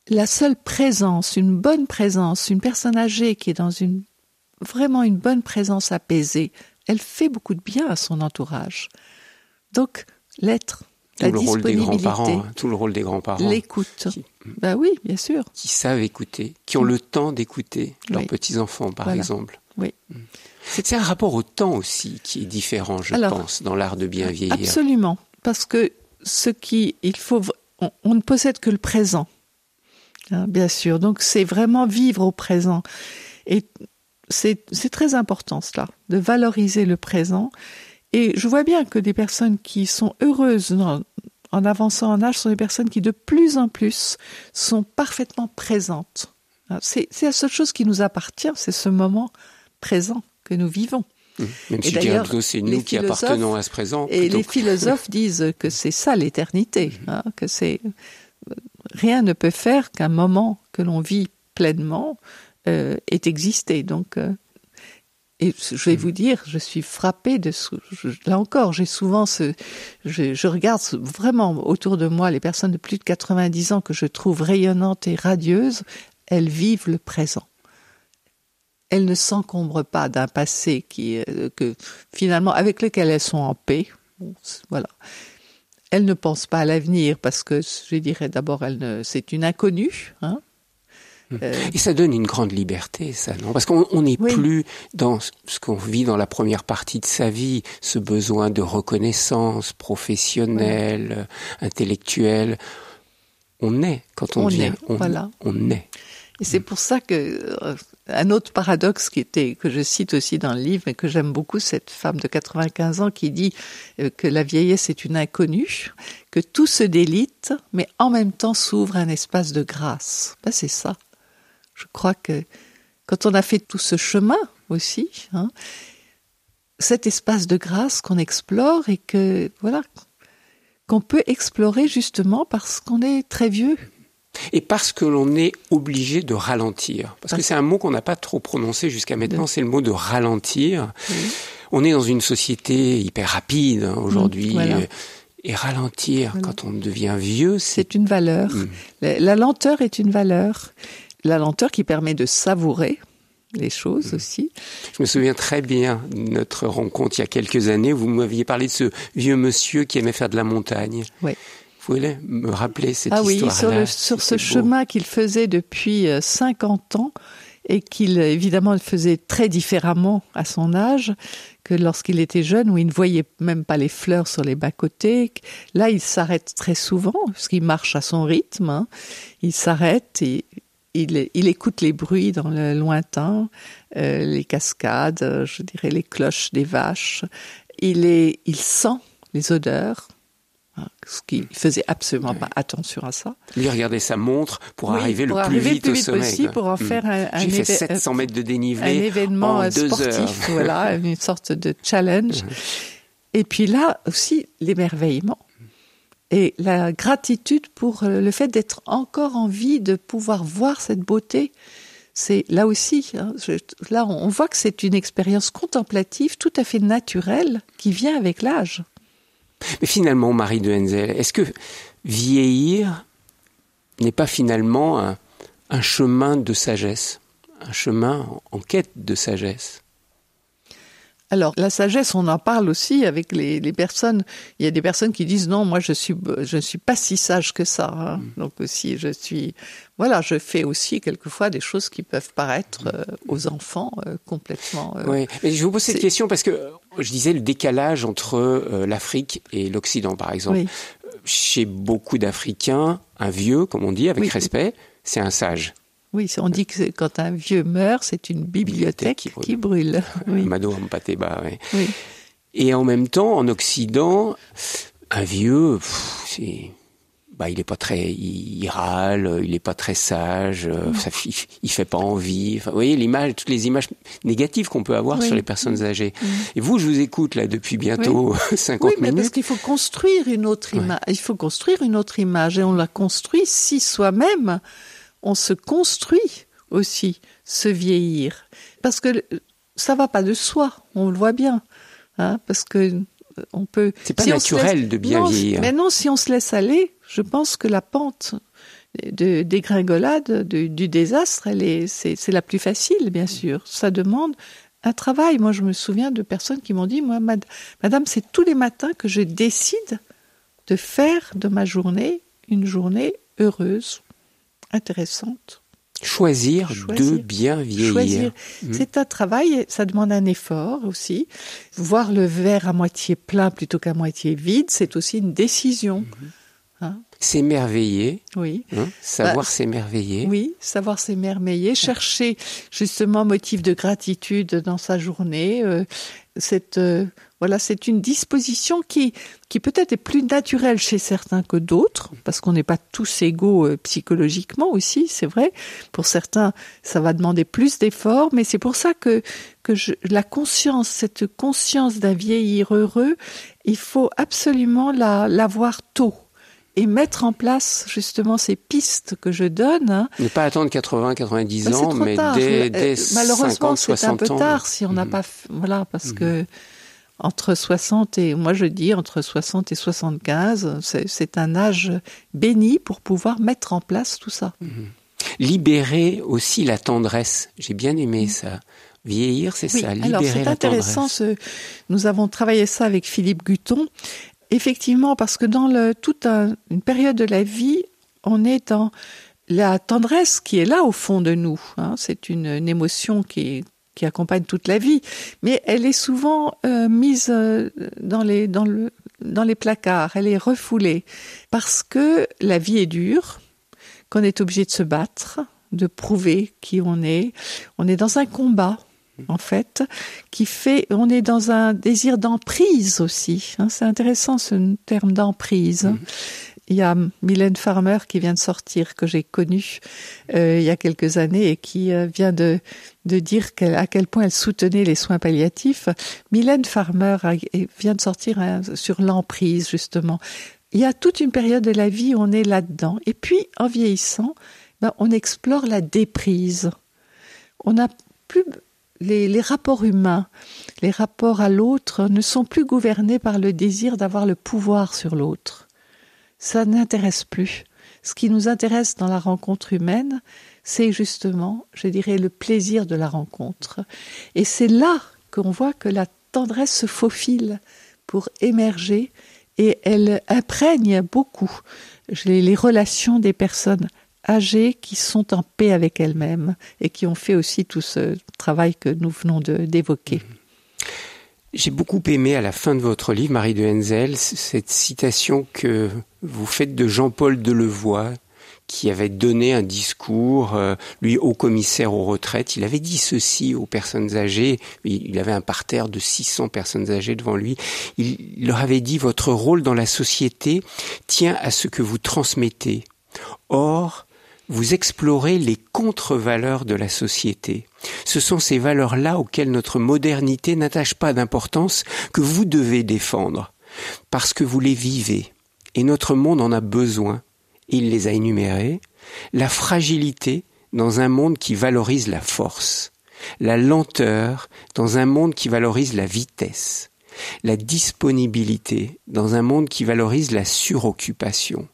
La seule présence, une bonne présence, une personne âgée qui est dans une vraiment une bonne présence apaisée, elle fait beaucoup de bien à son entourage. Donc, l'être, la le rôle des grands-parents, hein, tout le rôle des grands-parents. L'écoute. Ben oui, bien sûr. Qui savent écouter, qui ont le temps d'écouter leurs petits-enfants, par exemple. Oui. Mm. C'est un rapport au temps aussi qui est différent, je pense, dans l'art de bien vieillir. Absolument. Parce que ce qui, il faut, on, ne possède que le présent. Hein, bien sûr. Donc, c'est vraiment vivre au présent. Et c'est très important cela, de valoriser le présent. Et je vois bien que des personnes qui sont heureuses en avançant en âge, sont des personnes qui de plus en plus sont parfaitement présentes. Hein, c'est la seule chose qui nous appartient, c'est ce moment présent que nous vivons. Mmh. Même si d'ailleurs, c'est nous qui appartenons à ce présent. Et les philosophes disent que c'est ça l'éternité, mmh. hein, que c'est rien ne peut faire qu'un moment que l'on vit pleinement euh, ait existé. Donc, euh, et je vais mmh. vous dire, je suis frappée de ce, là encore, j'ai souvent ce, je, je, regarde vraiment autour de moi les personnes de plus de 90 ans que je trouve rayonnantes et radieuses, elles vivent le présent elles ne s'encombrent pas d'un passé qui, euh, que finalement avec lequel elles sont en paix. Voilà. Elles ne pensent pas à l'avenir parce que je dirais d'abord, c'est une inconnue. Hein. Hum. Euh, Et ça donne une grande liberté, ça, non? Parce qu'on n'est plus dans ce qu'on vit dans la première partie de sa vie, ce besoin de reconnaissance professionnelle, intellectuelle. On est quand on, vient. on, voilà. on est. Et c'est pour ça que euh, un autre paradoxe qui était que je cite aussi dans le livre et que j'aime beaucoup cette femme de 95 ans qui dit euh, que la vieillesse est une inconnue, que tout se délite, mais en même temps s'ouvre un espace de grâce. Ben, c'est ça. Je crois que quand on a fait tout ce chemin aussi, hein, cet espace de grâce qu'on explore et que voilà qu'on peut explorer justement parce qu'on est très vieux et parce que l'on est obligé de ralentir. Parce que c'est un mot qu'on n'a pas trop prononcé jusqu'à maintenant, c'est le mot de ralentir. On est dans une société hyper rapide hein, aujourd'hui. Euh, et ralentir quand on devient vieux, c'est une valeur. Hmm. La lenteur est une valeur. La lenteur qui permet de savourer les choses aussi. Je me souviens très bien de notre rencontre il y a quelques années. Vous m'aviez parlé de ce vieux monsieur qui aimait faire de la montagne. Oui. Vous voulez me rappeler cette ah histoire Ah oui, sur, ce chemin qu'il faisait depuis 50 euh, ans et qu'il évidemment faisait très différemment à son âge que lorsqu'il était jeune où il ne voyait même pas les fleurs sur les bas-côtés. Là, il s'arrête très souvent parce qu'il marche à son rythme. Hein. Il s'arrête et il, il, écoute les bruits dans le lointain, euh, les cascades, je dirais les cloches des vaches. Il, est, il sent les odeurs, ce qui faisait absolument pas attention à ça. Lui regardait sa montre pour arriver le plus vite, au sommet. Possible, pour en hmm. faire un, un, fait 700 mètres de dénivelé un événement en deux sportif, heures. voilà, une sorte de challenge. Et puis là aussi l'émerveillement et la gratitude pour le fait d'être encore en vie, de pouvoir voir cette beauté. C'est là aussi, hein, je, là on voit que c'est une expérience contemplative tout à fait naturelle qui vient avec l'âge. Mais finalement, Marie de Henzel, est-ce que vieillir n'est pas finalement un, un, chemin de sagesse, un chemin en quête de sagesse? Alors, la sagesse, on en parle aussi avec les, les, personnes. Il y a des personnes qui disent non, moi je suis je suis pas si sage que ça. Hein. Mm. Donc aussi, je suis voilà, je fais aussi quelquefois des choses qui peuvent paraître euh, aux enfants euh, complètement. Euh, oui, mais je vous pose cette question parce que je disais le décalage entre l'Afrique et l'Occident, par exemple. Chez beaucoup d'Africains, un vieux, comme on dit, avec respect, c'est un sage. Oui, on dit que quand un vieux meurt, c'est une bibliothèque, qui brûle. Oui. Mado Ampateba, oui. oui. Et en même temps, en Occident, un vieux, c'est bah, il est pas très, il, râle, il est pas très sage, euh, ça, il, fait pas envie. Enfin, vous voyez l'image, toutes les images négatives qu'on peut avoir sur les personnes âgées. Et vous, je vous écoute là depuis bientôt 50 oui, mais minutes. parce qu'il faut construire une autre image. Il faut construire une autre image et on la construit si soi-même on se construit aussi se vieillir. Parce que ça va pas de soi, on le voit bien. Hein, parce que euh, on peut. C'est pas naturel de bien vieillir. Mais non, si on se laisse aller, je pense que la pente de dégringolade du désastre, elle est, c'est, la plus facile, bien sûr. Ça demande un travail. Moi, je me souviens de personnes qui m'ont dit, moi, madame, c'est tous les matins que je décide de faire de ma journée une journée heureuse intéressante. Choisir, de bien vieillir. Hmm. C'est un travail, ça demande un effort aussi. Voir le verre à moitié plein plutôt qu'à moitié vide, c'est aussi une décision. Hmm. Hein? S'émerveiller. Oui. Hein, savoir bah, s'émerveiller. Oui, savoir s'émerveiller, chercher justement motif de gratitude dans sa journée. Euh, cette euh, voilà, c'est une disposition qui qui peut-être est plus naturelle chez certains que d'autres, parce qu'on n'est pas tous égaux euh, psychologiquement aussi, c'est vrai. Pour certains, ça va demander plus d'efforts, mais c'est pour ça que que je, la conscience, cette conscience d'un vieillir heureux, il faut absolument la l'avoir tôt et mettre en place justement ces pistes que je donne. Hein. Ne pas attendre 80, 90 bah, ans, mais dès, dès Malheureusement, c'est un peu tard si on n'a mmh. pas, voilà, parce mmh. que entre 60 et, moi je dis entre 60 et 75, c'est un âge béni pour pouvoir mettre en place tout ça. Mmh. Libérer aussi la tendresse. J'ai bien aimé ça. Vieillir, c'est ça, libérer alors c'est intéressant, ce, nous avons travaillé ça avec Philippe Guton, Effectivement, parce que dans toute une période de la vie, on est dans la tendresse qui est là au fond de nous. Hein. C'est une, émotion qui, accompagne toute la vie, mais elle est souvent euh, mise euh, dans les placards, elle est refoulée, parce que la vie est dure, qu'on est obligé de se battre, de prouver qui on est. On est dans un combat en fait, qui fait, on est dans un désir d'emprise aussi. Hein. c'est intéressant ce terme d'emprise. Mm-hmm. Il y a Mylène Farmer qui vient de sortir, que j'ai connue euh, il y a quelques années et qui euh, vient de, de dire à quel point elle soutenait les soins palliatifs. Mylène Farmer vient de sortir hein, sur l'emprise, justement. Il y a toute une période de la vie où on est là-dedans. Et puis, en vieillissant, ben, on explore la déprise. On n'a plus les, rapports humains, les rapports à l'autre ne sont plus gouvernés par le désir d'avoir le pouvoir sur l'autre. Ça n'intéresse plus. Ce qui nous intéresse dans la rencontre humaine, c'est justement, je dirais, le plaisir de la rencontre. Et c'est là qu'on voit que la tendresse se faufile pour émerger et elle imprègne beaucoup les relations des personnes âgées qui sont en paix avec elles-mêmes et qui ont fait aussi tout ce travail que nous venons d'évoquer. J'ai beaucoup aimé à la fin de votre livre, Marie de Henzel, cette citation que vous faites de Jean-Paul Delevoye, qui avait donné un discours, euh, lui, au commissaire aux retraites. Il avait dit ceci aux personnes âgées. Il avait un parterre de 600 personnes âgées devant lui. Il leur avait dit, votre rôle dans la société tient à ce que vous transmettez. Or, vous explorez les contre-valeurs de la société. Ce sont ces valeurs-là auxquelles notre modernité n'attache pas d'importance que vous devez défendre, parce que vous les vivez, et notre monde en a besoin. Il les a énumérées. La fragilité dans un monde qui valorise la force, la lenteur dans un monde qui valorise la vitesse, la disponibilité dans un monde qui valorise la suroccupation,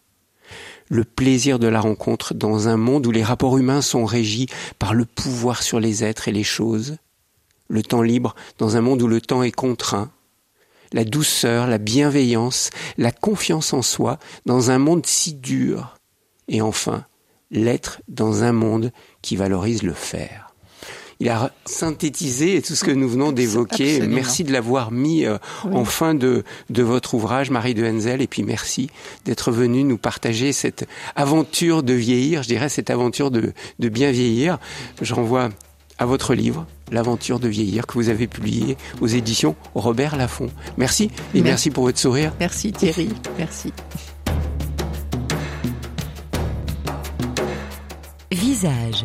le plaisir de la rencontre dans un monde où les rapports humains sont régis par le pouvoir sur les êtres et les choses, le temps libre dans un monde où le temps est contraint, la douceur, la bienveillance, la confiance en soi dans un monde si dur, et enfin l'être dans un monde qui valorise le faire il a synthétisé tout ce que nous venons d'évoquer. Merci de l'avoir mis euh, en fin de, de votre ouvrage, Marie de Henzel, et puis merci d'être venu nous partager cette aventure de vieillir, je dirais cette aventure de, de bien vieillir. Je renvoie à votre livre, L'aventure de vieillir, que vous avez publié aux éditions Robert Laffont. Merci et merci, merci pour votre sourire. Merci Thierry, merci. Visage